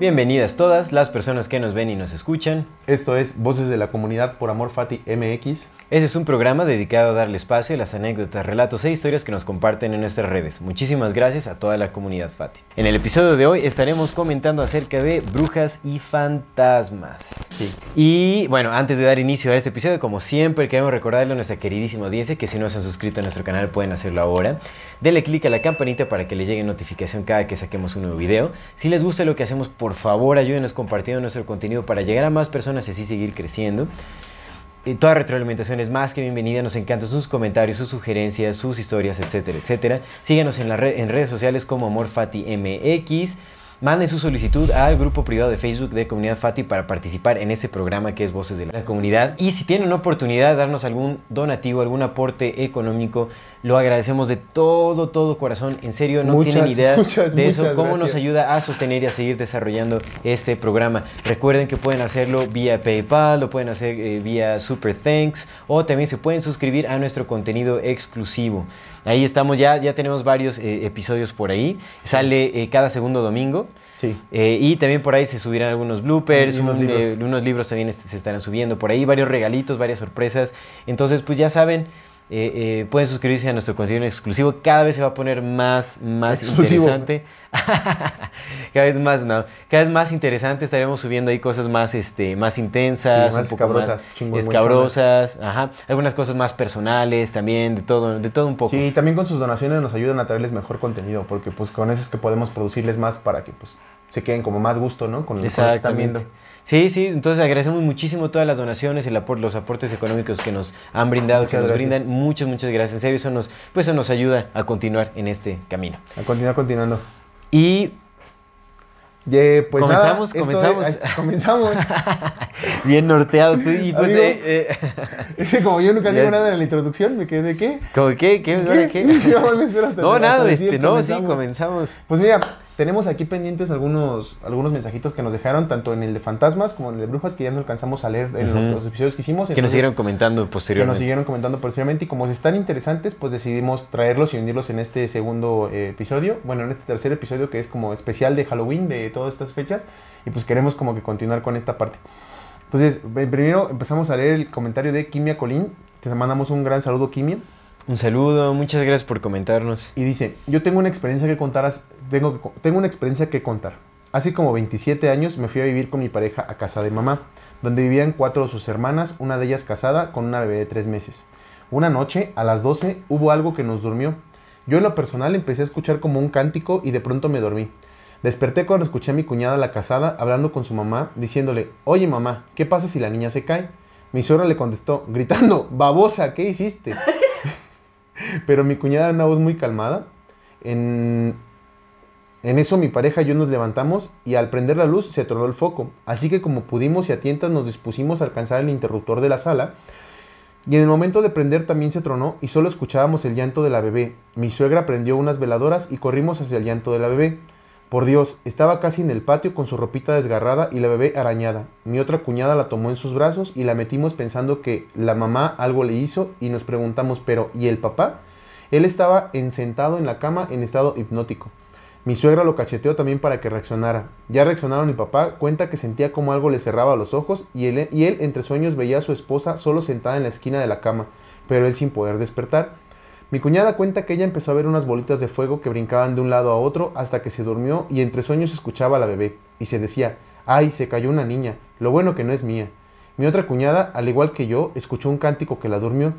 Bienvenidas todas las personas que nos ven y nos escuchan. Esto es Voces de la Comunidad por Amor Fati MX. Este es un programa dedicado a darle espacio a las anécdotas, relatos e historias que nos comparten en nuestras redes. Muchísimas gracias a toda la comunidad Fati. En el episodio de hoy estaremos comentando acerca de brujas y fantasmas. Sí. Y bueno, antes de dar inicio a este episodio, como siempre, queremos recordarle a nuestra queridísima audiencia que si no se han suscrito a nuestro canal pueden hacerlo ahora. Denle click a la campanita para que les llegue notificación cada que saquemos un nuevo video. Si les gusta lo que hacemos, por favor ayúdenos compartiendo nuestro contenido para llegar a más personas y así seguir creciendo. Y toda retroalimentación es más que bienvenida, nos encantan sus comentarios, sus sugerencias, sus historias, etcétera, etcétera. Síganos en, la red, en redes sociales como AmorFatiMX. Manden su solicitud al grupo privado de Facebook de Comunidad Fati para participar en este programa que es Voces de la Comunidad. Y si tienen oportunidad de darnos algún donativo, algún aporte económico, lo agradecemos de todo, todo corazón. En serio, no Muchas, tienen idea muchas, de eso, cómo nos ayuda a sostener y a seguir desarrollando este programa. Recuerden que pueden hacerlo vía PayPal, lo pueden hacer eh, vía Super Thanks o también se pueden suscribir a nuestro contenido exclusivo. Ahí estamos ya, ya tenemos varios eh, episodios por ahí. Sale eh, cada segundo domingo. Sí. Eh, y también por ahí se subirán algunos bloopers, unos un, libros. eh, unos libros también se estarán subiendo por ahí, varios regalitos, varias sorpresas. Entonces, pues ya saben, eh, eh, pueden suscribirse a nuestro contenido exclusivo. Cada vez se va a poner más, más Exclusivo. interesante. cada vez más, no. Cada vez más interesante. Estaremos subiendo ahí cosas más, este, más intensas, Sí, más un poco escabrosas, más chingüengüenchonas. escabrosas. Ajá. Algunas cosas más personales también, de todo, de todo un poco. Sí, y también con sus donaciones nos ayudan a traerles mejor contenido, porque pues con eso es que podemos producirles más para que pues se queden como más gusto, ¿no? Con, lo que están viendo. Sí, sí, entonces agradecemos muchísimo todas las donaciones, el apor- los aportes económicos que nos han brindado, que Muchas nos gracias. brindan. Muchas, muchas gracias. En serio, eso nos, pues eso nos ayuda a continuar en este camino. A continuar continuando. Y Ye, pues nada, Comenzamos, esto comenzamos. es- comenzamos. bien norteado tú, y pues, Amigo. eh, eh, es que como yo nunca digo nada en la introducción, me quedé de qué. ¿cómo qué? ¿Qué? ¿Ahora qué? Yo me espero hasta- No, hasta nada, decir, este, no, sí, comenzamos. comenzamos. Pues mira, tenemos aquí pendientes algunos, algunos mensajitos que nos dejaron, tanto en el de fantasmas como en el de brujas, que ya no alcanzamos a leer en los, Ujú. los episodios que hicimos. Que nos siguieron comentando que nos posteriormente. siguieron comentando posteriormente y como están interesantes, pues decidimos traerlos y unirlos en este segundo eh, episodio, bueno, en este tercer episodio que es como especial de Halloween de todas estas fechas y pues queremos como que continuar con esta parte. Entonces, primero empezamos a leer el comentario de Kimia Colín, te mandamos un gran saludo Kimia Un saludo, muchas gracias por comentarnos. y dice, yo tengo una experiencia que contar, tengo, tengo una experiencia que contar. Hace como 27 años me fui a vivir con mi pareja a casa de mamá, donde vivían cuatro de sus hermanas, una de ellas casada con una bebé de tres meses. Una noche, a las 12, hubo algo que nos durmió. Yo en lo personal empecé a escuchar como un cántico y de pronto me dormí. Desperté cuando escuché a mi cuñada la casada hablando con su mamá, diciéndole, oye mamá, ¿qué pasa si la niña se cae? Mi suegra le contestó, gritando, babosa, ¿qué hiciste? Pero mi cuñada una voz muy calmada. En, en eso mi pareja y yo nos levantamos y al prender la luz se tronó el foco. Así que como pudimos y a tientas nos dispusimos a alcanzar el interruptor de la sala. Y en el momento de prender también se tronó y solo escuchábamos el llanto de la bebé. Mi suegra prendió unas veladoras y corrimos hacia el llanto de la bebé. Por Dios, estaba casi en el patio con su ropita desgarrada y la bebé arañada. Mi otra cuñada la tomó en sus brazos y la metimos pensando que la mamá algo le hizo y nos preguntamos, pero ¿y el papá? Él estaba ensentado en la cama en estado hipnótico. Mi suegra lo cacheteó también para que reaccionara. Ya reaccionaron mi papá, cuenta que sentía como algo le cerraba los ojos y él, y él entre sueños veía a su esposa solo sentada en la esquina de la cama, pero él sin poder despertar. Mi cuñada cuenta que ella empezó a ver unas bolitas de fuego que brincaban de un lado a otro hasta que se durmió y entre sueños escuchaba a la bebé y se decía, ay, se cayó una niña, lo bueno que no es mía. Mi otra cuñada, al igual que yo, escuchó un cántico que la durmió.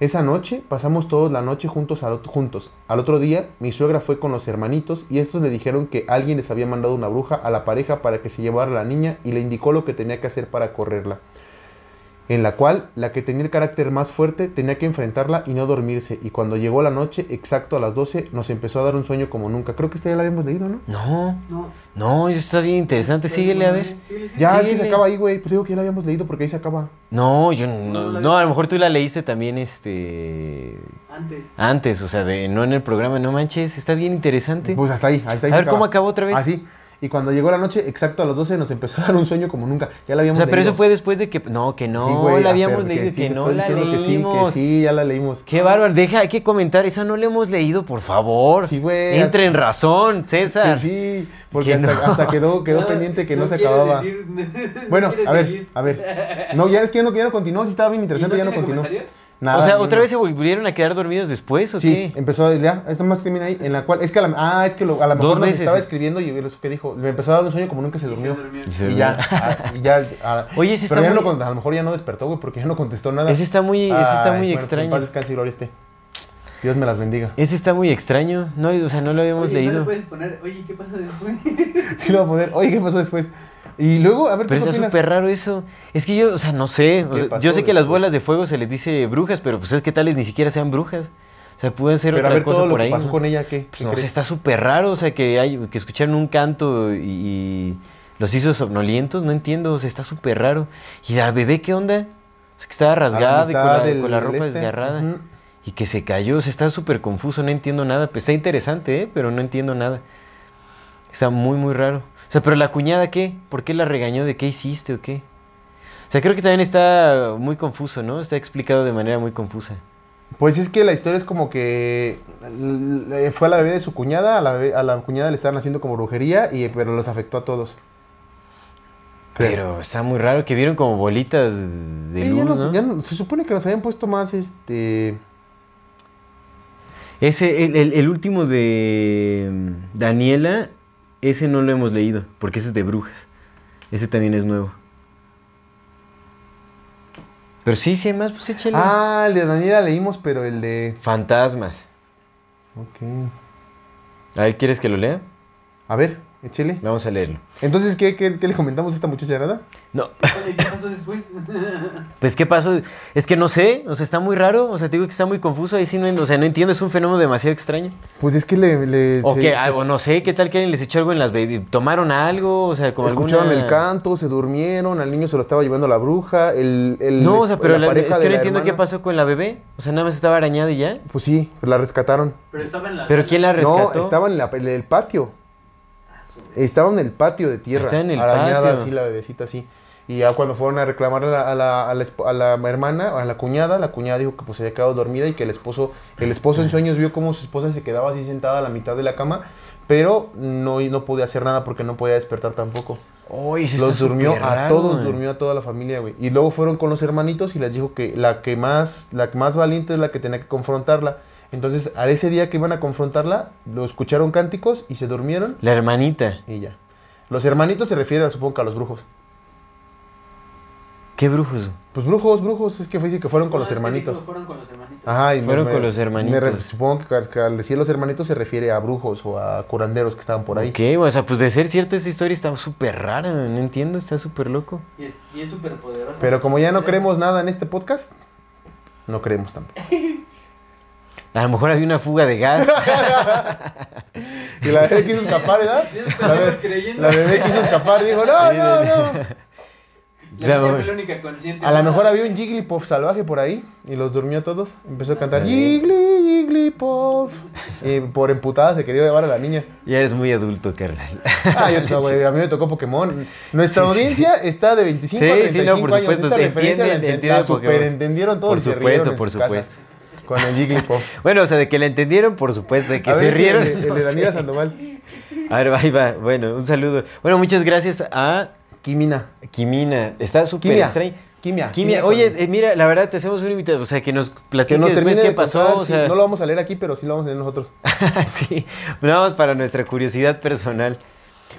Esa noche pasamos todos la noche juntos al, otro día, mi suegra fue con los hermanitos y estos le dijeron que alguien les había mandado una bruja a la pareja para que se llevara a la niña y le indicó lo que tenía que hacer para correrla. En la cual, la que tenía el carácter más fuerte tenía que enfrentarla y no dormirse. Y cuando llegó la noche, exacto a las 12, nos empezó a dar un sueño como nunca. Creo que esta ya la habíamos leído, ¿no? No, No. no, está bien interesante. Síguele a ver. Síguele, síguele. Ya, es que se acaba ahí, güey. Pues digo que ya la habíamos leído porque ahí se acaba. No, yo No, no, a lo mejor tú la leíste también, este, Antes. antes, o sea, de, no en el programa, no manches, está bien interesante. Pues hasta ahí, hasta ahí A se ver, ¿cómo acaba. acabó otra vez? Así. Y cuando llegó la noche, exacto a las 12, nos empezó a dar un sueño como nunca. Ya la o habíamos sea, pero eso fue después de que, no, que no, Sí, güey, la a habíamos Fer, leído, sí, que no la que sí, leímos. que sí, ya la leímos. Qué bárbaro, deja, hay que comentar, esa no la hemos leído, por favor. Sí, güey. Entre en razón, César. Que sí, porque Que hasta, no. hasta quedó, quedó pendiente que no, se acababa. decir- no Bueno, quiere a ver, seguir. a ver. No, ya es que ya no, ya no continuó, sí estaba bien ¿Y interesante, ya no continuó. comentarios? Nada, o sea, ¿otra uno. vez se volvieron a quedar dormidos después o Sí, qué? empezó ya, esta más termina ahí, en la cual, es que a la, ah, es que lo- a lo mejor nos estaba escribiendo y eso que dijo, me empezó a dar un sueño como nunca se Y se durmió. durmió. Y se Y ya, ah, y ya, ah, Oye, ese pero está ya no muy- con- a lo mejor ya no despertó, güey, porque ya no contestó nada. Ese está muy, ese está Ay, muy bueno, pues, extraño. paz descanse y gloria esté. Dios me las bendiga. Ese está muy extraño, no, o sea, no lo habíamos Oye, ¿no leído. le puedes poner, oye, ¿qué pasa después? Sí lo voy a poner. Oye, ¿qué pasó después? Y luego, a ver, ¿tú Pero qué está súper raro eso. Es que yo, o sea, no sé. o ¿Qué sea, yo sé que las bolas de fuego se les dice brujas, pero pues es que tales ni siquiera sean brujas. O sea, pueden ser Pero a otra ver, cosa todo lo por que ahí. pasó ¿no? con ella, ¿qué? Pues ¿Qué no sé, crees? está súper raro. O sea, que, hay, que escucharon un canto y, y los hizo somnolientos. No entiendo, o sea, está súper raro. ¿Y la bebé qué onda? O sea, que estaba rasgada y con la, del- con la del ropa este, desgarrada. Y que se cayó. O sea, está súper confuso, no entiendo nada. Pues está interesante, ¿eh? Pero no entiendo nada. Está muy, muy raro. O sea, pero la cuñada, ¿qué? ¿Por qué la regañó? ¿De qué hiciste o qué? O sea, creo que también está muy confuso, ¿no? Está explicado de manera muy confusa. Pues es que la historia es como que fue a la bebé de su cuñada, a la, bebé- a la cuñada le estaban haciendo como brujería, y, pero los afectó a todos. Creo. Pero está muy raro que vieron como bolitas de Sí, luz, no- ¿no? ya no- se supone que nos habían puesto más, este... Ese, el, el- el último de mm, Daniela, ese no lo hemos leído, porque ese es de brujas. Ese también es nuevo. Pero sí, sí hay más, pues échale. Ah, el de Daniela leímos, pero el de... Fantasmas. Ok. A ver, ¿quieres que lo lea? A ver, échele. Vamos a leerlo. Entonces, ¿qué, qué, qué le comentamos a esta muchacha, nada? No, ¿qué pasó después? pues ¿qué pasó? Es que no sé, o sea, está muy raro, o sea, te digo que está muy confuso, ahí sí no, en- o sea, no entiendo, es un fenómeno demasiado extraño. Pues es que le... le O se- que, se- algo, no sé, ¿qué tal que alguien les echó algo en las baby? ¿Tomaron algo? O sea, como Escucharon alguna... el canto, se durmieron, al niño se lo estaba llevando la bruja, el... el No, o sea, pero la- es que no entiendo qué pasó con la bebé. O sea, nada más estaba arañada y ya. Pues sí, la rescataron. Pero estaba en la ¿Pero sala. quién la rescató? No, estaba en, la- en el patio. Estaba en el patio de tierra. Está en el arañada patio. así, la bebecita así. Y ya cuando fueron a reclamar a la, a la, a la a la hermana, a la cuñada, la cuñada dijo que pues se había quedado dormida y que el esposo, el esposo en sueños vio cómo su esposa se quedaba así sentada a la mitad de la cama, pero no, no podía hacer nada porque no podía despertar tampoco. Los durmió a raro, todos, durmió a toda la familia, güey. Y luego fueron con los hermanitos y les dijo que la que más, la que más valiente es la que tenía que confrontarla. Entonces, a ese día que iban a confrontarla, lo escucharon cánticos y se durmieron La hermanita. y ya. Los hermanitos se refiere, supongo que a los brujos. ¿Qué brujos? Pues brujos, brujos, es que fue que fueron con No, los hermanitos. Fueron con los hermanitos. Ajá, y Fueron me- con los hermanitos. re- supongo que, que al decir los hermanitos se refiere a brujos o a curanderos que estaban por ahí. Ok, o sea, pues de ser cierta esa historia está súper rara, no entiendo, está súper loco. Y es, y es súper poderosa. Pero como ya no creemos nada en este podcast, no creemos tampoco. A lo mejor había una fuga de gas. Y la bebé quiso escapar, ¿verdad? La bebé, creyendo. la bebé quiso escapar y dijo, no, no, no. La Ya, niña güey. fue la única consciente. A lo mejor había un Jigglypuff salvaje por ahí y los durmió a todos. Empezó a cantar. Jiggly, Jigglypuff. Y por emputada se quería llevar a la niña. ya eres muy adulto, carnal. Ah, yo, no, güey, a mí me tocó Pokémon. Nuestra audiencia está de 25 a Sí, sí, 35 no, por años. supuesto, Esta referencia la, entienden, enten- entienden la Pokémon. superentendieron todos Por y se supuesto, por casas supuesto. Con el Jigglypuff. Bueno, o sea, de que la entendieron, por supuesto, de que A se ver rieron. El, el no de Daniela sé. Sandoval. A ver, ahí va. Bueno, un saludo. Bueno, muchas gracias a Kimina. Kimina. Está súper extraño. Quimia. Quimia, oye, eh, mira, la verdad te hacemos una invitación, o sea, que nos que platiques nos después termine qué de pasó, contar, o sí, sea, no lo vamos a leer aquí, pero sí lo vamos a leer nosotros. sí, nada más para nuestra curiosidad personal.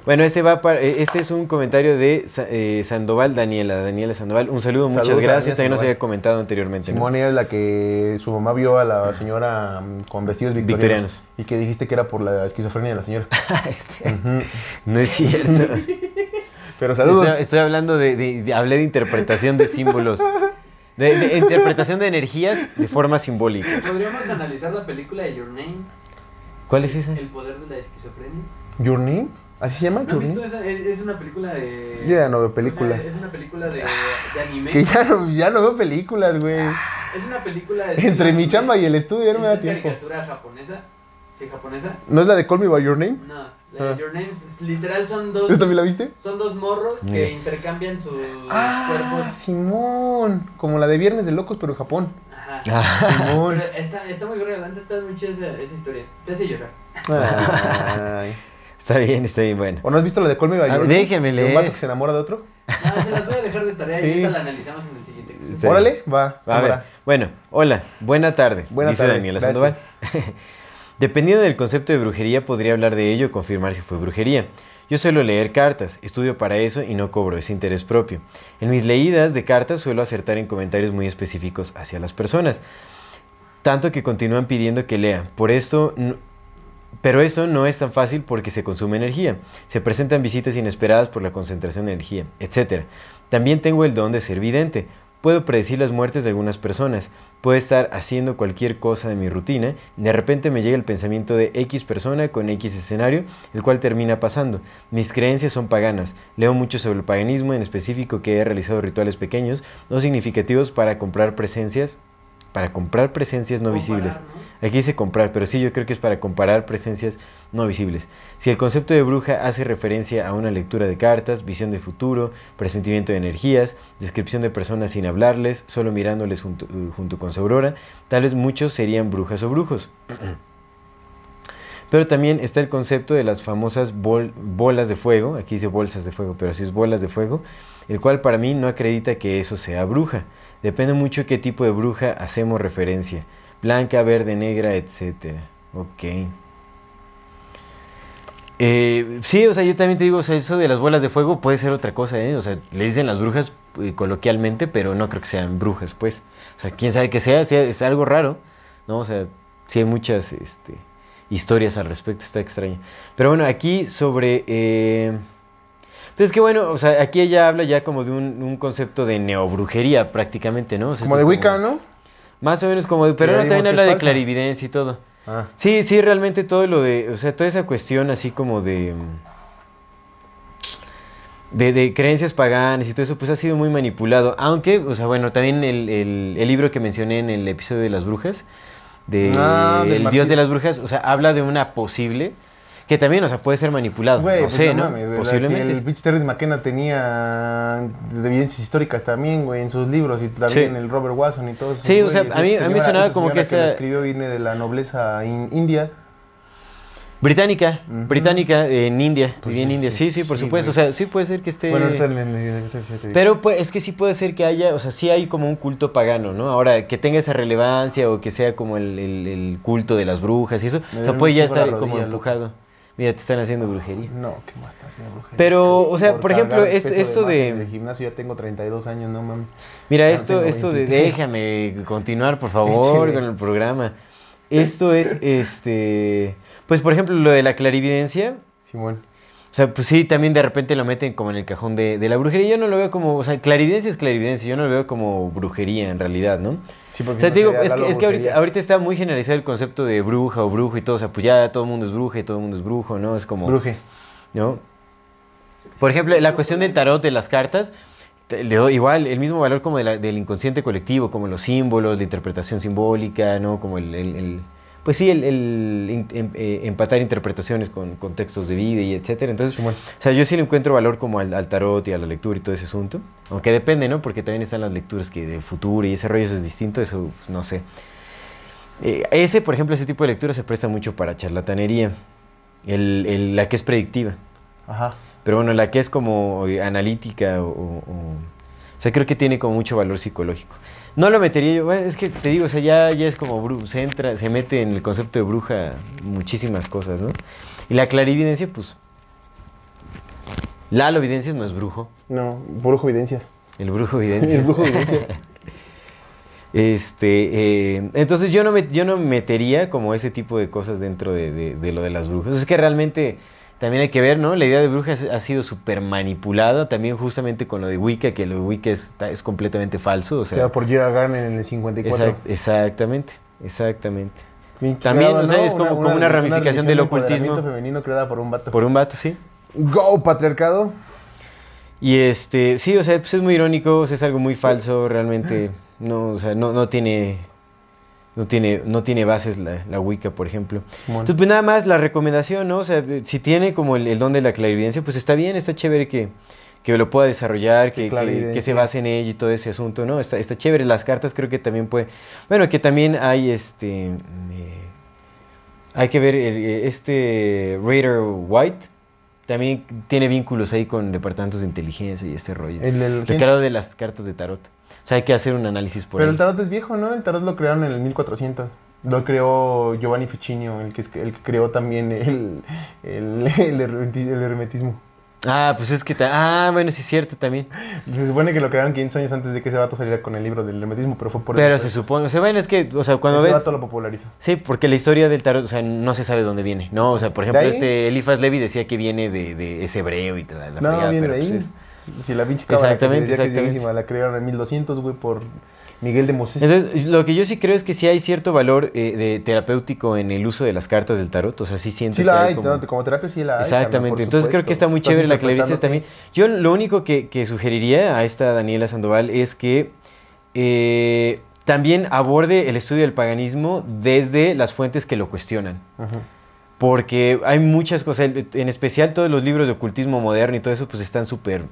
Bueno, este va para, eh, este es un comentario de eh, Sandoval Daniela, Daniela Sandoval. Un saludo, muchas Saludos gracias. También nos había comentado anteriormente. ¿no? Simón es la que su mamá vio a la señora mm, con vestidos victorianos, Victorianos. y que dijiste que era por la esquizofrenia de la señora. Este, Ujú. no es cierto. Pero saludos. Estoy, estoy hablando de, de- de- hablé de interpretación de símbolos. De, de interpretación de energías de forma simbólica. Podríamos analizar la película de Your Name, ¿Cuál es esa? El poder de la esquizofrenia. Your Name, ¿así se llama? ¿No visto esa? Es, es una película de... Yo ya no veo o sea, películas. es una película de, de anime. Que ya no, ya no veo películas, güey. Es una película de... Entre mi chamba y el estudio ya no me da ¿Es tiempo. caricatura japonesa? ¿Sí, japonesa? ¿No es la de Call Me By Your Name? No, la de Ah. Your Name, es- literal son dos... ¿Esta también la viste? Son dos morros que intercambian sus Ah, cuerpos. Simón. Como la de Viernes de Locos, pero en Japón. Ajá. Ah, Simón. Pero está, está muy relevante, está muy chida esa, esa historia. Te hace llorar. Ay. Está bien, está bien, bueno. ¿O no has visto la de Call Me By Ah, déjenme De leer. Un vato que se enamora de otro. No, se las voy a dejar de tarea Sí. y esa la analizamos en el siguiente. Está Órale, va. A ver, cámara. bueno, hola, buena tarde. Buena dice tarde, Daniela. Sandoval. Dependiendo del concepto de brujería, podría hablar de ello o confirmar si fue brujería. Yo suelo leer cartas, estudio para eso y no cobro ese interés propio. En mis leídas de cartas suelo acertar en comentarios muy específicos hacia las personas, tanto que continúan pidiendo que lea. Por esto, no- pero esto no es tan fácil porque se consume energía. Se presentan visitas inesperadas por la concentración de energía, etc. También tengo el don de ser vidente. Puedo predecir las muertes de algunas personas. Puedo estar haciendo cualquier cosa de mi rutina. De repente me llega el pensamiento de X persona con X escenario, el cual termina pasando. Mis creencias son paganas. Leo mucho sobre el paganismo, en específico que he realizado rituales pequeños, no significativos para comprar presencias, para comprar presencias no Comparar, visibles. ¿no? Aquí dice comprar, pero sí, yo creo que es para comparar presencias no visibles. Si el concepto de bruja hace referencia a una lectura de cartas, visión de futuro, presentimiento de energías, descripción de personas sin hablarles, solo mirándoles junto, junto con su aurora, tal vez muchos serían brujas o brujos. Pero también está el concepto de las famosas bol- bolas de fuego, aquí dice bolsas de fuego, pero sí es bolas de fuego, el cual para mí no acredita que eso sea bruja. Depende mucho qué tipo de bruja hacemos referencia. Blanca, verde, negra, etc. Ok. Eh, sí, o sea, yo también te digo, o sea, eso de las bolas de fuego puede ser otra cosa, ¿eh? O sea, le dicen las brujas eh, coloquialmente, pero no creo que sean brujas, pues. O sea, quién sabe que sea, sea- es algo raro, ¿no? O sea, sí hay muchas este, historias al respecto, está extraño. Pero bueno, aquí sobre... eh, pues es que bueno, o sea, aquí ella habla ya como de un, un concepto de neobrujería prácticamente, ¿no? O sea, Como de Wicca, ¿no? Más o menos como de... Pero vimos también habla de clarividencia y todo. Ah. Sí, sí, realmente todo lo de, o sea, toda esa cuestión así como de, de, de creencias paganas y todo eso, pues ha sido muy manipulado. Aunque, o sea, bueno, también el, el- el libro que mencioné en el episodio de las brujas, de Ah, El Martín. Dios de las Brujas, o sea, habla de una posible, que también, o sea, puede ser manipulado. Güey, no pues sé, no Posiblemente. El pinche Terrence McKenna tenía evidencias históricas también, güey, en sus libros y también Sí. el Robert Watson y todo eso. Sí, o sea, a mí- a mí señora- sonaba como que señora lo esta- escribió viene de la nobleza in- india. Británica, británica en India, Pues vivía en sí, India. sí, Sí, por sí, supuesto. güey. O sea, sí puede ser que esté. Bueno, ahorita Pero pues, es que sí puede ser que haya, o sea, sí hay como un culto pagano, ¿no? Ahora, que tenga esa relevancia o que sea como el, el- el culto de las brujas y eso, o sea, puede ya estar como loco. Mira, te están haciendo brujería. No, qué mata, señor brujería. Pero, o sea, por ejemplo, esto- esto más de- En el gimnasio ya tengo 32 años, no mames. Mira, Ya esto, esto de... 23. Déjame continuar, por favor, con el programa. Esto es, este... Pues, por ejemplo, lo de la clarividencia, Simón. O sea, pues sí, también de repente lo meten como en el cajón de, de la brujería. Yo no lo veo como, o sea, clarividencia es clarividencia, yo no lo veo como brujería en realidad, ¿no? Sí, O porque sea, no te digo, es que, Lalo es que ahorita, está muy generalizado el concepto de bruja o brujo y todo, o sea, pues ya todo el mundo es bruja y todo el mundo es brujo, ¿no? Es como, Bruje. ¿no? Por ejemplo, la cuestión del tarot de las cartas, te- le doy igual el mismo valor como de la- del inconsciente colectivo, como los símbolos, la interpretación simbólica, ¿no? Como el, el- el- pues sí, el, em- eh, empatar interpretaciones con contextos de vida y etcétera. Entonces, o sea, yo sí le encuentro valor como al, al tarot y a la lectura y todo ese asunto. Aunque depende, ¿no? Porque también están las lecturas que de futuro y ese rollo eso es distinto, eso pues, no sé. Eh, ese, por ejemplo, ese tipo de lectura se presta mucho para charlatanería. El- la que es predictiva. Ajá. Pero bueno, la que es como eh, analítica o, o- o- o sea, creo que tiene como mucho valor psicológico. No lo metería yo, bueno, es que te digo, o sea, ya, ya es como, bru- se entra, se mete en el concepto de bruja muchísimas cosas, ¿no? Y la clarividencia, pues, Lalo Videncias no es brujo. No, brujo evidencias. El brujo Videncias. El brujo evidencias. Este, eh, entonces yo no, me, yo no metería como ese tipo de cosas dentro de, de- de lo de las brujas. Es que realmente también hay que ver, ¿no? La idea de brujas ha sido súper manipulada, también justamente con lo de Wicca, que lo de Wicca es, es completamente falso. O sea, Creado por Gerard Garner en el 54. exact- exactamente, exactamente. También, o sea, es como- como una ramificación del ocultismo. femenino creada por un vato. Por un vato, sí. Go, patriarcado. Y este, sí, o sea, pues es muy irónico, o sea, es algo muy falso, realmente no, o sea, no, no tiene, no tiene, no tiene bases la, la Wicca, por ejemplo. Entonces, pues nada más la recomendación, ¿no? O sea, si tiene como el, el don de la clarividencia, pues está bien, está chévere que, que lo pueda desarrollar, que, que- se base en ello y todo ese asunto, ¿no? Está, está chévere. Las cartas creo que también puede... Bueno, que también hay este... eh, hay que ver el- eh, este Raider White. También tiene vínculos ahí con departamentos de inteligencia y este rollo. El, el- creador de las cartas de tarot. O sea, hay que hacer un análisis por Pero ahí. el tarot es viejo, ¿no? El tarot lo crearon en el 1400. Lo creó Giovanni Ficcinio, el que, es- el que creó también el, el, el hermeti- el hermetismo. Ah, pues es que... ta- Ah, bueno, sí es cierto también. Se supone que lo crearon 500 años antes de que ese vato saliera con el libro del hermetismo, pero fue por Pero después. se supone... O sea, bueno, es que... O sea, cuando ese ves... vato lo popularizó. Sí, porque la historia del tarot, o sea, no se sabe de dónde viene, ¿no? O sea, por ejemplo, ahí? este Elifas Levi decía que viene de, de ese hebreo y toda la no, fregada, viene pero de ahí. pues es- Si la pinche cámara que se Exactamente, decía que es la crearon en 1200, güey, por Miguel de Mosés. Entonces, lo que yo sí creo es que sí hay cierto valor eh, de terapéutico en el uso de las cartas del tarot, o sea, sí siento sí que la hay hay, como... terapia sí la hay. Exactamente, entonces creo que está muy Estás chévere la interpretándote. también. Yo lo único que, que sugeriría a esta Daniela Sandoval es que eh, también aborde el estudio del paganismo desde las fuentes que lo cuestionan. Porque hay muchas cosas, en especial todos los libros de ocultismo moderno y todo eso, pues están súper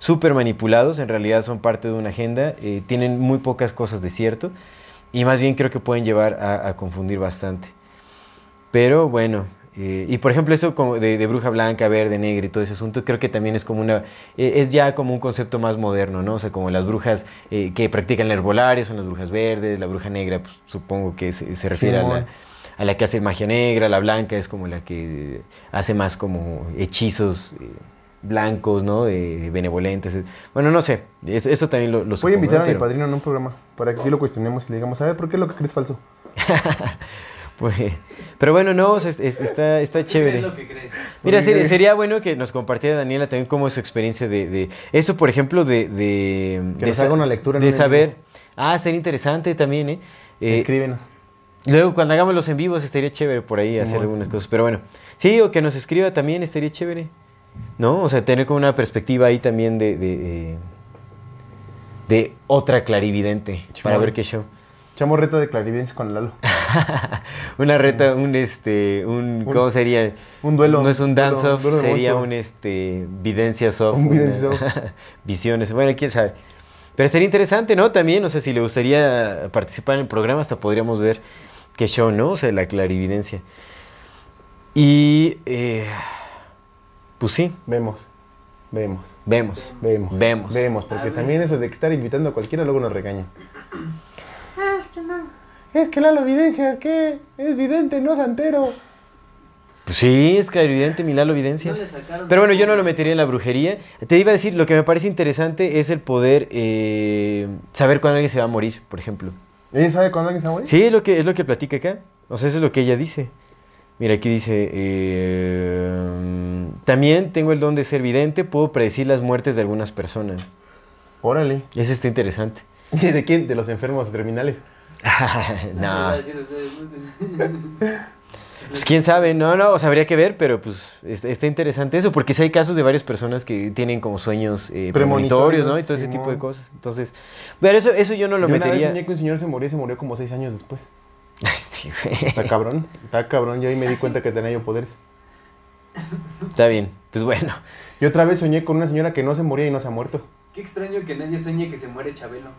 súper manipulados, en realidad son parte de una agenda, eh, tienen muy pocas cosas de cierto y más bien creo que pueden llevar a, a confundir bastante. Pero bueno, eh, y por ejemplo eso como de, de bruja blanca, verde, negra y todo ese asunto, creo que también es como una, eh, es ya como un concepto más moderno, ¿no? O sea, como las brujas eh, que practican la herbolaria son las brujas verdes, la bruja negra, pues supongo que se, se refiere a la, a la que hace magia negra, la blanca es como la que hace más como hechizos eh, blancos, ¿no? De, benevolentes. Bueno, no sé, es- eso también lo, lo Voy a invitar ¿no? a mi padrino en un programa para que aquí lo cuestionemos y le digamos, a ver, ¿por qué lo que crees falso? pues, pero bueno, no, es- es- está, está chévere. Es lo que crees. Mira, sería, bueno que nos compartiera Daniela también cómo es su experiencia de, de- eso, por ejemplo, de, de, Que de nos sa- haga una lectura en de un saber. Ah, estaría interesante también, ¿eh? Eh, Escríbenos. Luego, cuando hagamos los en vivos, estaría chévere por ahí hacer algunas cosas. Pero bueno, sí, o que nos escriba también estaría chévere. ¿No? O sea, tener como una perspectiva ahí también de, de, eh, de otra clarividente para ver qué show. Echamos reto de clarividencia con Lalo. Una reta, un este, un, Un- ¿cómo sería? un duelo, No es un dance off, duelo sería un este, videncia soft. Un videncia una- Visiones, bueno, quién sabe. Pero estaría interesante, ¿no? También, o sea, si le gustaría participar en el programa, hasta podríamos ver qué show, ¿no? O sea, la clarividencia. Y, eh, pues sí, Vemos, vemos, vemos. vemos. Vemos. Vemos, porque también eso de que estar invitando a cualquiera luego nos regañan. es que no. Es que Lalo evidencia, es que es vidente, no santero. Pues sí, es clarividente, mi Lalo No Evidencias. le sacaron Pero bueno, yo no lo metería en la brujería. Te iba a decir, lo que me parece interesante es el poder eh, saber cuándo alguien se va a morir, por ejemplo. ¿Ella sabe cuándo alguien se va a morir? Sí, es lo que, es lo que platica acá. O sea, eso es lo que ella dice. Mira, aquí dice, eh, también tengo el don de ser vidente, puedo predecir las muertes de algunas personas. Órale. Eso está interesante. ¿De quién? De los enfermos terminales. No, ¿no? pues quién sabe, no, no, o sea, habría que ver, pero pues está, está interesante eso, porque sí hay casos de varias personas que tienen como sueños eh, premonitorios, ¿no? Y todo ese Simón. tipo de cosas. Entonces, pero eso, eso yo no lo Yo una vez metería. soñé que un señor se murió y se murió como seis años después. Este, güey. Está cabrón, está cabrón. Yo ahí me di cuenta que tenía yo poderes. Está bien, pues bueno. Y otra vez soñé con una señora que no se moría y no se ha muerto. Qué extraño que nadie sueñe que se muere Chabelo.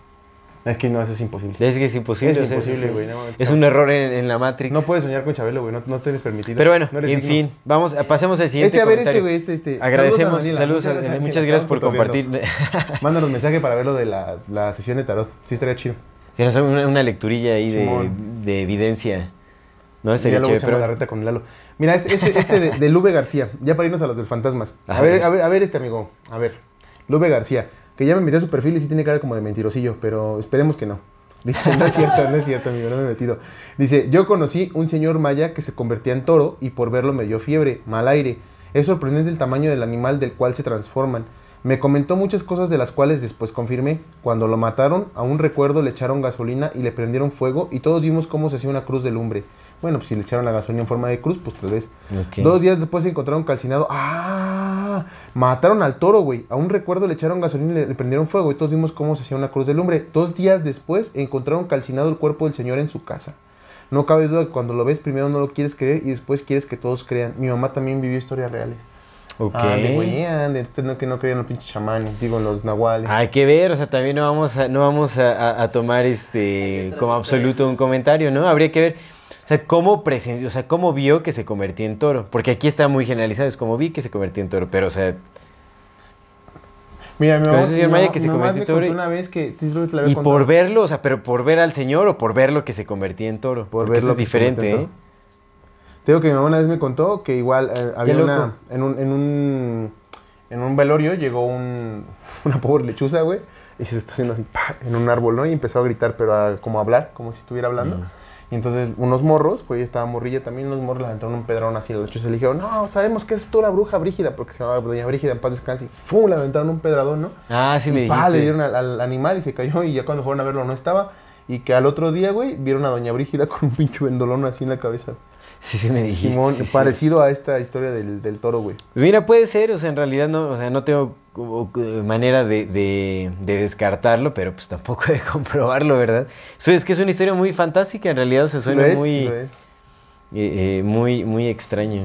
Es que no, eso es imposible. Es que es imposible. Es o sea, imposible, güey. no, Es un error en, en la Matrix. No puedes soñar con Chabelo, güey. No, no tienes permitido. Pero bueno, No eres en digno. fin, vamos, a- pasemos al siguiente Este, a ver, este, güey, este, este. Agradecemos, saludos, a Muchas Daniela, muchas gracias por compartir. Mándanos mensaje para ver lo de la, la sesión de tarot. Sí, estaría chido. Que nos una, una lecturilla ahí de, de evidencia. No, chévere, echamos pero- la reta con Lalo. Mira, este, este, este de, de Lube García, ya para irnos a los del fantasmas. A ver, a ver, a ver este amigo, a ver. Lube García, que ya me metí a su perfil y sí tiene cara como de mentirosillo, pero esperemos que no. Dice, no es cierto, no es cierto, amigo, no me he metido. Dice, yo conocí un señor maya que se convertía en toro y por verlo me dio fiebre, mal aire. Es sorprendente el tamaño del animal del cual se transforman. Me comentó muchas cosas de las cuales después confirmé. Cuando lo mataron, a un recuerdo le echaron gasolina y le prendieron fuego y todos vimos cómo se hacía una cruz de lumbre. Bueno, pues si le echaron la gasolina en forma de cruz, pues tal vez. Dos días después se encontraron calcinado. ¡Ah! Mataron al toro, güey. A un recuerdo le echaron gasolina y le, le prendieron fuego y todos vimos cómo se hacía una cruz de lumbre. Dos días después encontraron calcinado el cuerpo del señor en su casa. No cabe duda que cuando lo ves primero no lo quieres creer y después quieres que todos crean. Mi mamá también vivió historias reales. Ok. Ande, güey, ande. Usted no, que no creían los pinches chamanes, digo, los nahuales. Hay que ver, o sea, también no vamos a, no vamos a, a- a tomar este como absoluto un comentario, ¿no? Habría que ver, o sea, cómo presenció, o sea, cómo vio que se convertía en toro. Porque aquí está muy generalizado, es como vi que se convertía en toro, pero, o sea, Mira, mi mamá, señor Maya mamá- que se convirtió en toro contó y- una vez que... y contado. por verlo, o sea, pero por ver al señor o por verlo que se convertía en toro. Por Porque ver eso lo es diferente, ¿eh? Te digo que mi mamá una vez me contó que igual eh, había una... En un, en un... En un velorio llegó un, una pobre lechuza, güey, y se está haciendo así, ¡pa! en un árbol, ¿no? Y empezó a gritar, pero a, como a hablar, como si estuviera hablando. Mm. Y entonces unos morros, pues ella estaba morrilla también, unos morros le aventaron un pedrón así a la lechuza le dijeron, no, sabemos que eres tú la bruja Brígida, porque se llamaba Doña Brígida, en paz descanse. Y ¡fum! Le aventaron un pedradón, ¿no? Ah, sí me y pa, dijiste. le dieron al, al animal y se cayó y ya cuando fueron a verlo no estaba. Y que al otro día, güey, vieron a Doña Brígida con un pinche vendolón así en la cabeza. Sí, sí me dijiste. Simón, sí, sí. parecido a esta historia del, del toro, güey. Pues mira, puede ser, o sea, en realidad no, o sea, no tengo manera de, de- de descartarlo, pero pues tampoco de comprobarlo, ¿verdad? Eso es que es una historia muy fantástica, en realidad, o sea, suena es, muy, eh, eh, muy, muy extraño.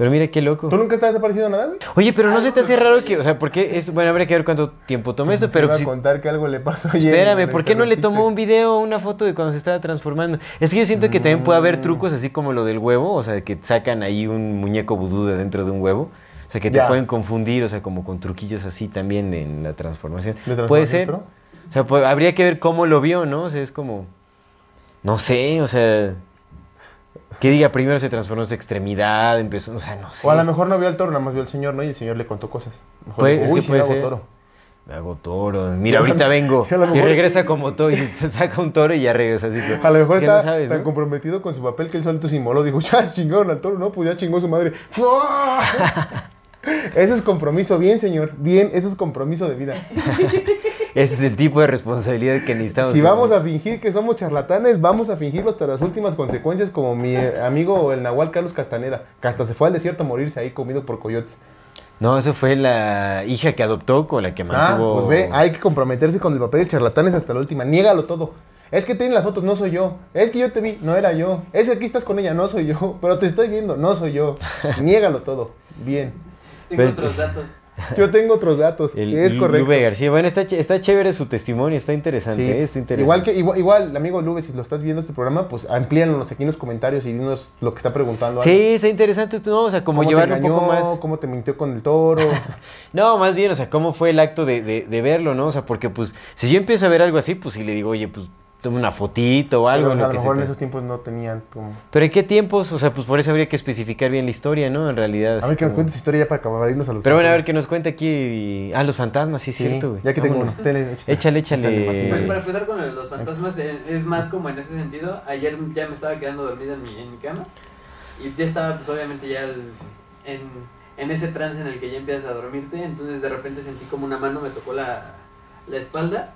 Pero mira qué loco. ¿Tú nunca has desaparecido nada, güey? Oye, pero no se te hace raro que, o sea, porque es, bueno, habría que ver cuánto tiempo tomó esto, pero iba pues, a contar que algo le pasó ayer. espérame, me ¿por qué no le tomó un video o una foto de cuando se estaba transformando? Es que yo siento que también puede haber Mm. trucos así como lo del huevo, o sea, que sacan ahí un muñeco vudú de dentro de un huevo. O sea, que te Ya. pueden confundir, o sea, como con truquillos así también en la transformación. ¿De Puede transformación, ser. toro? O sea, pues, habría que ver cómo lo vio, ¿no? O sea, es como... No sé, o sea... Que diga, primero se transformó en su extremidad, empezó, o sea, no sé. O a lo mejor no vio al toro, nada más vio al señor, ¿no? Y el señor le contó cosas. Mejor Puede- dijo, es que "Uy, sí, puede hago ser. toro. Me hago toro. Mira, ahorita vengo. y a lo Y mejor- regresa como toro y se saca un toro y ya regresa así. A lo mejor es que no está sabes, tan ¿no? comprometido con su papel que él solito se inmoló. Dijo, ya chingaron al toro, ¿no? Pues ya chingó su madre. ¡Fua! Eso es compromiso, bien, señor. Bien, eso es compromiso de vida. Ese es el tipo de responsabilidad que necesitamos. Si vamos a fingir que somos charlatanes, vamos a fingirlo hasta las últimas consecuencias, como mi eh, amigo el Nahual Carlos Castaneda, que hasta se fue al desierto a morirse ahí comido por coyotes. No, eso fue la hija que adoptó con la que Ah, mantuvo... pues ve, hay que comprometerse con el papel de charlatanes hasta la última. Niégalo todo. Es que tienen las fotos, no soy yo. Es que yo te vi, no era yo. Es que aquí estás con ella, no soy yo. Pero te estoy viendo, no soy yo. Niégalo todo. Bien. Tengo Pues- otros datos. Yo tengo otros datos. El es correcto. Lube García. Bueno, está, está chévere su testimonio, está interesante, Sí. ¿eh? está interesante. Igual que igual, igual, amigo Lube, si lo estás viendo este programa, pues amplíanos aquí en los comentarios y dinos lo que está preguntando. Sí, está interesante ¿no? O sea, como ¿Cómo te llevarlo un poco más... ¿Cómo te mintió con el toro? No, más bien, o sea, cómo fue el acto de, de- de verlo, ¿no? O sea, porque pues, si yo empiezo a ver algo así, pues si le digo, oye, pues una fotito o algo. Pero, en a lo lo que se mejor en esos tiempos no tenían como... Pero ¿en qué tiempos? O sea, pues por eso habría que especificar bien la historia, ¿no? En realidad. A ver que nos como- cuentes historia ya para acabar irnos a los Pero bueno, a ver que nos cuente aquí. Ah, los fantasmas, sí, Sí, cierto, güey. Ya que tengo Vámonos. unos teles. Échale, échale. Pues para empezar con de los fantasmas, eh, es más como en ese sentido. Ayer ya me estaba quedando dormido en mi, en mi cama. Y ya estaba, pues obviamente, ya el- en, en ese trance en el que ya empiezas a dormirte. Entonces de repente sentí como una mano me tocó la, la espalda.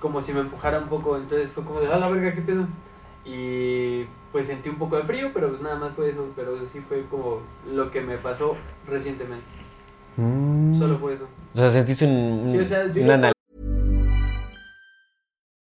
Como si me empujara un poco. Entonces fue como de, a la verga, ¿qué pedo? Y pues sentí un poco de frío, pero pues nada más fue eso. Pero sí fue como lo que me pasó recientemente. Mm. Solo fue eso. O sea, sentiste un. Sí, o sea, yo una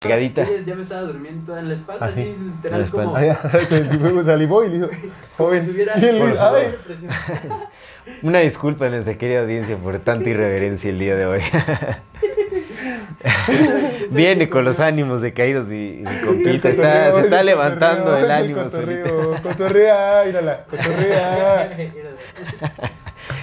Pegadita. Ya me estaba durmiendo toda en la espalda, Así, así, literal espalda. como, Ah, ya, se salivó y le hizo. Joven. si hubiera ay. Una disculpa a nuestra querida audiencia por tanta irreverencia el día de hoy. Viene con los ánimos decaídos y, y compita está, se está levantando el ánimo. Cotorreo, cotorrea, mírala, cotorrea.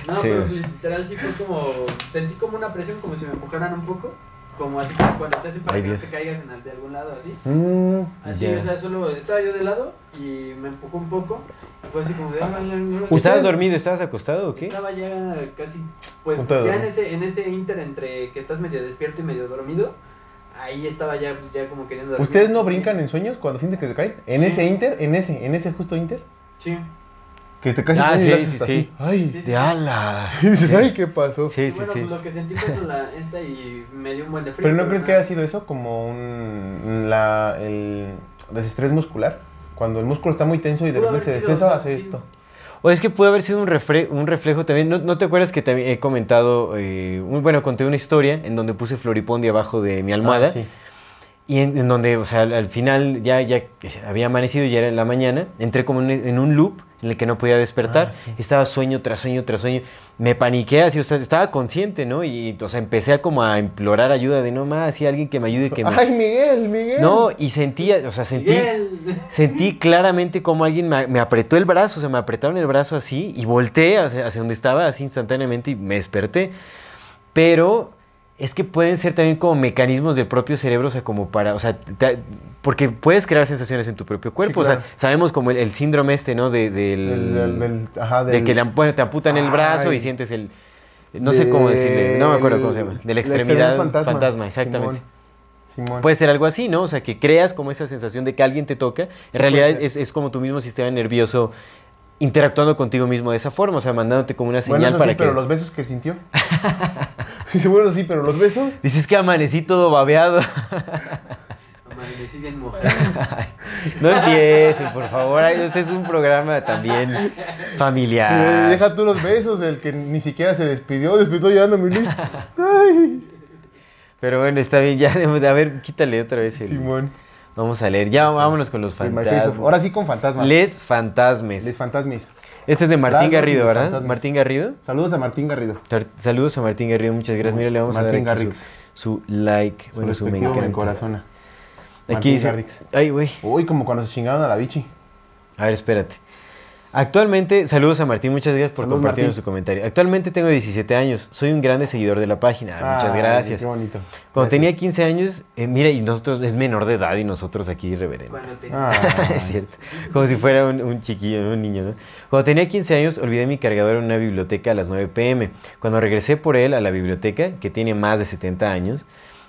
No, Sí. pero literal sí fue como. Sentí como una presión, como si me empujaran un poco. Como así como cuando te hacen para Ay, que no te caigas en, de algún lado, así. Mm, Así, Ya. o sea, solo estaba yo de lado y me empujó un poco. Y fue así como de. "Ah, la- la- la- ¿Usted- ¿Estabas dormido? ¿Estabas acostado o qué? Estaba ya casi. Pues ya en ese, en ese inter entre que estás medio despierto y medio dormido. Ahí estaba ya, pues, ya como queriendo dormir. ¿Ustedes no brincan en sueños cuando sienten que se caen? ¿En Sí. ese inter? ¿En ese? ¿En ese justo inter? Sí. Que te casi Ah, sí, sí, sí. así. Ay. Sí, sí, De ala. Y dices, ay, ¿qué pasó? Sí, sí, bueno, sí. pues lo que sentí fue eso, la, esta y me dio un buen de frío. ¿Pero no crees que haya sido eso como un la, el desestrés muscular? Cuando el músculo está muy tenso y de repente se destensa, hace sí. esto. O es que puede haber sido un, refre- un reflejo también. ¿No, no te acuerdas que también he comentado, eh, un- bueno, conté una historia en donde puse Floripondio abajo de mi almohada? Ah, sí. Y en, en donde, o sea, al, al final ya, ya había amanecido, ya era en la mañana, entré como en, en un loop en el que no podía despertar. Ah, sí. Estaba sueño tras sueño tras sueño. Me paniqué así, o sea, estaba consciente, ¿no? Y, o sea, empecé a como a implorar ayuda de no más, así alguien que me ayude, que me... Ay, Miguel, Miguel. No, y sentía, o sea, sentí... Miguel. Sentí claramente como alguien me, me apretó el brazo, o sea, me apretaron el brazo así y volteé hacia, hacia donde estaba así instantáneamente y me desperté. Pero es que pueden ser también como mecanismos del propio cerebro, o sea, como para, o sea, te- porque puedes crear sensaciones en tu propio cuerpo. claro. O sea, sabemos como el, el síndrome este, ¿no? De, del, Del, del, del- ajá, de que le, bueno, te amputan el brazo y sientes el... No sé cómo decirle, no me acuerdo cómo se llama. De la extremidad fantasma, exactamente. Simón. Simón. Puede ser algo así, ¿no? O sea, que creas como esa sensación de que alguien te toca. En realidad es, es como tu mismo sistema nervioso interactuando contigo mismo de esa forma, o sea, mandándote como una señal bueno, eso para sí, que... pero los besos que él sintió. Dice, bueno, sí, pero los besos. Dices que amanecí todo babeado. Amanecí bien mojado. no empiecen, por favor. Este es un programa también Eh, familiar. deja tú los besos, el que ni siquiera se despidió, despidió llorándome. Luis. Ay, Pero bueno, está bien, ya. A ver, quítale otra vez el... Simón. Vamos a leer. Ya vámonos con los fantasmas. Ahora sí con fantasmas. Les fantasmes. Les fantasmes. Este es de Martín Garrido, ¿verdad? Martín Garrido. Saludos a Martín Garrido. Saludos a Martín Garrido, muchas gracias. Mira, le vamos Martín a dar su, su like. Su bueno, su me encanta. corazona. Aquí Martín dice. Garrix. Ay, güey. Uy, como cuando se chingaron a la bichi. A ver, espérate. Actualmente, saludos a Martín, muchas gracias por compartirnos su comentario. Actualmente tengo 17 años, soy un grande seguidor de la página. Ah, muchas gracias. Qué bonito. Cuando Gracias. tenía 15 años, eh, mira, y nosotros, es menor de edad y nosotros aquí irreverentes. Ah. es cierto. Como si fuera un, un chiquillo, un niño, ¿no? Cuando tenía 15 años, olvidé mi cargador en una biblioteca a las 9 pm. Cuando regresé por él a la biblioteca, que tiene más de 70 años,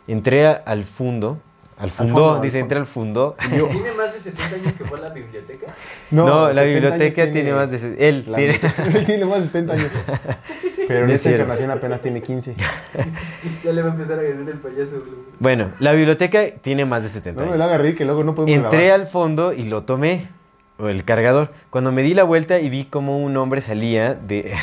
entré a- al fundo. Al fundo, fondo, al dice, fondo. entré al fundo. Yo- ¿Tiene más de 70 años que fue a la biblioteca? No, la 70 biblioteca años tiene, más de... Él la- tiene... Él tiene más de 70 años. Pero en Es esta cierto. encarnación apenas tiene 15. Ya le va a empezar a ganar el payaso. Bueno, la biblioteca tiene más de 70 No me años. lo haga reír que luego no podemos Entré grabar. al fondo y lo tomé, o el cargador. Cuando me di la vuelta y vi cómo un hombre salía de...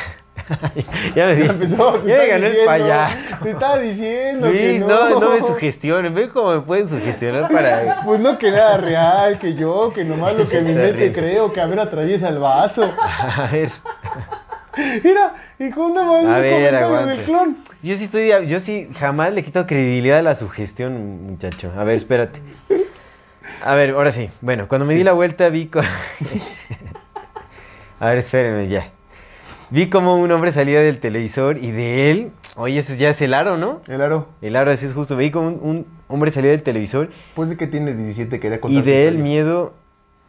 ya me. Ya empezó, te ya me ganó el diciendo, payaso. Te estaba diciendo que no. no, no me sugestionen. Ve cómo me pueden sugestionar para... Pues no que nada real, que yo, que nomás lo que mi mente creo, que a ver atraviesa el vaso. A ver, Mira, y con una manera del clon. yo sí estoy... Yo sí jamás le quito credibilidad a la sugestión, muchacho. A ver, espérate. A ver, ahora sí. Bueno, cuando me di la vuelta vi... a ver, espérenme ya. Vi como un hombre salía del televisor y de él... Oye, ese ya es el aro, ¿no? El aro, El aro, así es justo. Vi como un, un hombre salía del televisor pues de que tiene 17 quería contar y de él miedo...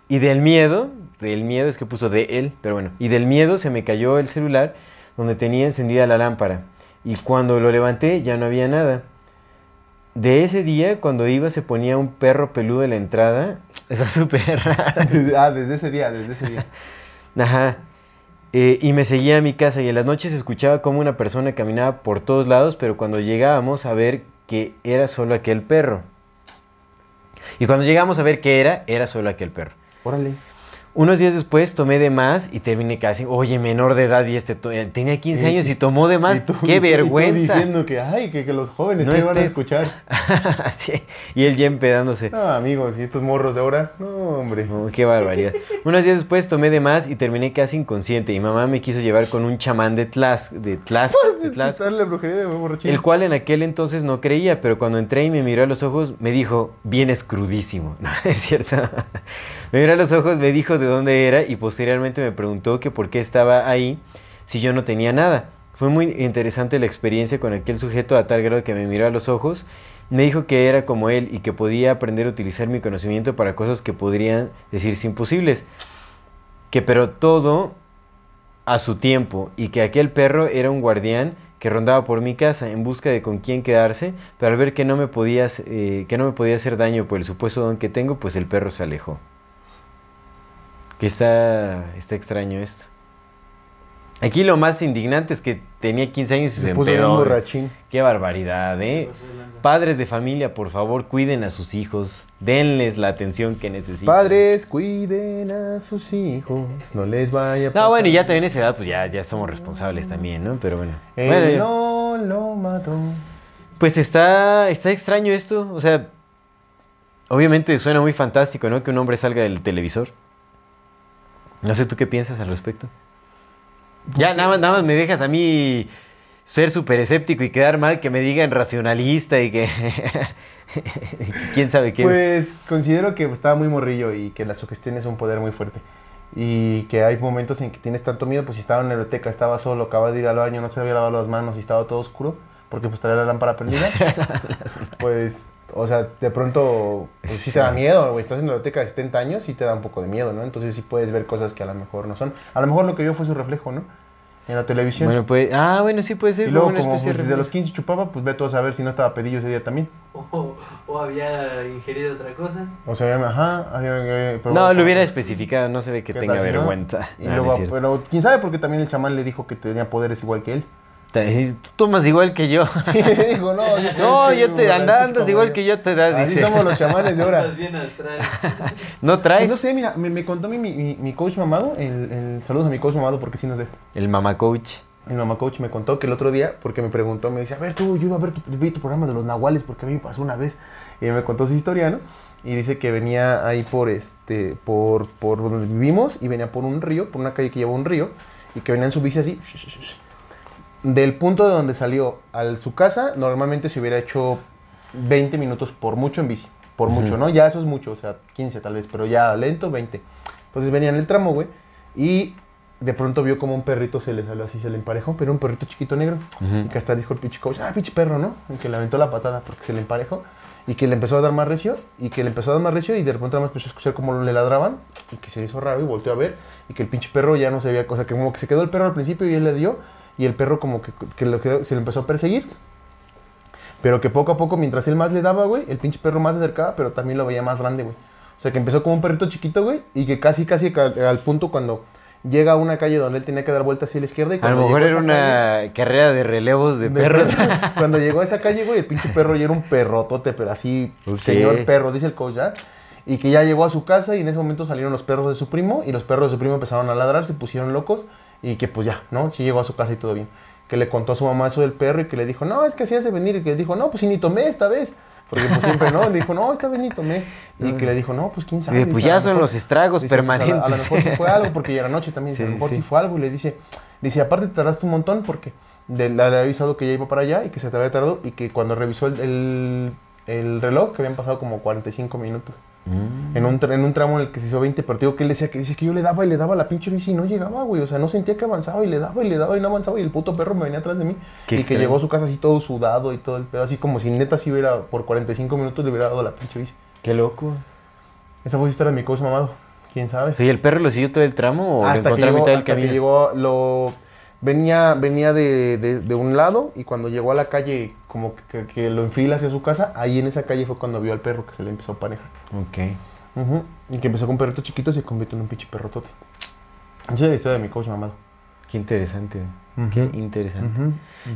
Y del miedo, del miedo es que puso de él, pero bueno. Y del miedo se me cayó el celular donde tenía encendida la lámpara. Y cuando lo levanté ya no había nada. De ese día, cuando iba, se ponía un perro peludo en la entrada. Eso es súper raro. Ah, desde ese día, desde ese día. Ajá. Eh, y me seguía a mi casa y en las noches escuchaba como una persona caminaba por todos lados, pero cuando llegábamos a ver que era solo aquel perro. Y cuando llegamos a ver qué era, era solo aquel perro. Órale. Unos días después tomé de más y terminé casi, oye, menor de edad y este eh, tenía 15 Y- años y tomó de más. Y tú- y tú- ¡Qué y tú vergüenza! diciendo que, ay, que, que los jóvenes, No ¿qué van a escuchar? Sí, Y él ya empedándose. No, amigos, y estos morros de ahora, no, hombre. Oh, qué barbaridad. Unos días después tomé de más y terminé casi inconsciente. Y mamá me quiso llevar con un chamán de Tlas, de Tlaxco, de Quitarle la brujería de el cual en aquel entonces no creía, pero cuando entré y me miró a los ojos, me dijo, vienes crudísimo. No, es cierto. Me miró a los ojos, me dijo de dónde era y posteriormente me preguntó que por qué estaba ahí si yo no tenía nada. Fue muy interesante la experiencia con aquel sujeto a tal grado que me miró a los ojos. Me dijo que era como él y que podía aprender a utilizar mi conocimiento para cosas que podrían decirse imposibles. Que pero todo a su tiempo y que aquel perro era un guardián que rondaba por mi casa en busca de con quién quedarse, pero al ver que no me podía, eh, que no me podía hacer daño por el supuesto don que tengo, pues el perro se alejó. Que está, está extraño esto. Aquí lo más indignante es que tenía 15 años y se, se puso empedó. borrachín. Qué barbaridad, ¿eh? Padres de familia, por favor, cuiden a sus hijos. Denles la atención que necesitan. Padres, cuiden a sus hijos, no les vaya a pasar. No, bueno, y ya también a esa edad, pues ya, ya somos responsables también, ¿no? Pero bueno. Él Bueno, no lo mató. Pues está, está extraño esto. O sea, obviamente suena muy fantástico, ¿no? Que un hombre salga del televisor. No sé tú qué piensas al respecto. Ya, nada más, nada más me dejas a mí ser súper escéptico y quedar mal que me digan racionalista y que... ¿Quién sabe qué? Pues considero que estaba muy morrillo y que la sugestión es un poder muy fuerte. Y que hay momentos en que tienes tanto miedo, pues si estaba en la biblioteca, estaba solo, acaba de ir al baño, no se había lavado las manos y estaba todo oscuro, porque pues traía la lámpara prendida. pues, o sea, de pronto, pues sí te da miedo, güey. Estás en la biblioteca de 70 años, sí te da un poco de miedo, ¿no? Entonces sí puedes ver cosas que a lo mejor no son. A lo mejor lo que vio fue su reflejo, ¿no? En la televisión. Bueno, pues... Ah, bueno, sí puede ser. y luego, una como especie pues, de desde los reflejo. 15 chupaba, pues ve todo a saber si no estaba pedillo ese día también. O, o había ingerido otra cosa. O sea, ajá. había, eh, No, probado- lo hubiera especificado, no se ve que ¿Qué tenga no? vergüenza. Y Ah, no luego, pero quién sabe porque también el chamán le dijo que tenía poderes igual que él. Tú tomas igual que yo. dijo, no, sí, No, tienes yo te andas, andas igual que yo a tu edad, Así dice. somos los chamanes de ahora. Estás bien astral. ¿No traes? no sé, mira, me, me contó mi, mi, mi coach mamado, el, el- saludos a mi coach mamado porque sí nos ve. El mamá coach. Mi mamá coach me contó que el otro día, porque me preguntó, me dice, a ver tú, yo iba a ver tu, vi tu programa de los nahuales porque a mí me pasó una vez. Y me contó su historia, ¿no? Y dice que venía ahí por este, por, por donde vivimos y venía por un río, por una calle que lleva un río, y que venía en su bici así. Del punto de donde salió a su casa, normalmente se hubiera hecho 20 minutos por mucho en bici. Por mucho, ¿no? Ya eso es mucho, o sea, 15 tal vez, pero ya lento, 20. Entonces venía en el tramo, güey, y de pronto vio como un perrito se le salió así, se le emparejó, pero un perrito chiquito negro. Y que hasta dijo el pinche coach, ah, pinche perro, ¿no? Y que le aventó la patada porque se le emparejó. Y que le empezó a dar más recio, y que le empezó a dar más recio, y de repente nada más empezó a escuchar cómo le ladraban, y que se hizo raro, y volteó a ver, y que el pinche perro ya no se veía cosa, que como que se quedó el perro al principio y él le dio, y el perro como que, que lo quedó- se le empezó a perseguir. Pero que poco a poco, mientras él más le daba, güey, el pinche perro más se acercaba, pero también lo veía más grande, güey. O sea, que empezó como un perrito chiquito, güey, y que casi, casi al, al punto cuando llega a una calle donde él tenía que dar vueltas hacia la izquierda. Y A lo mejor era esa calle- una carrera de relevos de, de perros. Cuando llegó a esa calle, güey, el pinche perro ya era un perrotote, pero así, señor perro, dice el coach, ¿ya? Y que ya llegó a su casa y en ese momento salieron los perros de su primo y los perros de su primo empezaron a ladrar, se pusieron locos y que pues ya, ¿no? Sí llegó a su casa y todo bien. Que le contó a su mamá eso del perro y que le dijo, no, es que así has de venir. Y que le dijo, no, pues si ni tomé esta vez. Porque pues siempre no, le dijo, no, esta vez ni tomé. Y que le dijo, no, pues quién sabe. Dice, pues ya son mejor- los estragos Dice, pues, a la- permanentes. a, lo mejor sí fue algo, porque ya era noche también. Sí, a lo mejor sí. sí. fue algo. Y le dice, dice, aparte te tardaste un montón porque de- le había avisado que ya iba para allá y que se te había tardado y que cuando revisó el, el- el reloj que habían pasado como 45 minutos. Mm. En un, en un tramo en el que se hizo 20, pero digo que él decía que dice que yo le daba y le daba la pinche bici y no llegaba, güey. O sea, no sentía que avanzaba y le daba y le daba y no avanzaba y el puto perro me venía atrás de mí. Qué y que llegó a su casa así todo sudado y todo el pedo, así como si neta si hubiera por 45 minutos le hubiera dado la pinche bici. Qué loco. Esa fue su historia de mi coach mamado. ¿Quién sabe? ¿Y el perro lo siguió todo el tramo o lo hasta que encontró a mitad del hasta que camino? llegó lo venía venía de, de- de un lado y cuando llegó a la calle como que, que lo enfila hacia su casa ahí en esa calle fue cuando vio al perro que se le empezó a parejar Ok. y que empezó con un perrito chiquito y se convirtió en un pinche perrotote esa es la historia de mi coach mamado Qué interesante. Qué interesante.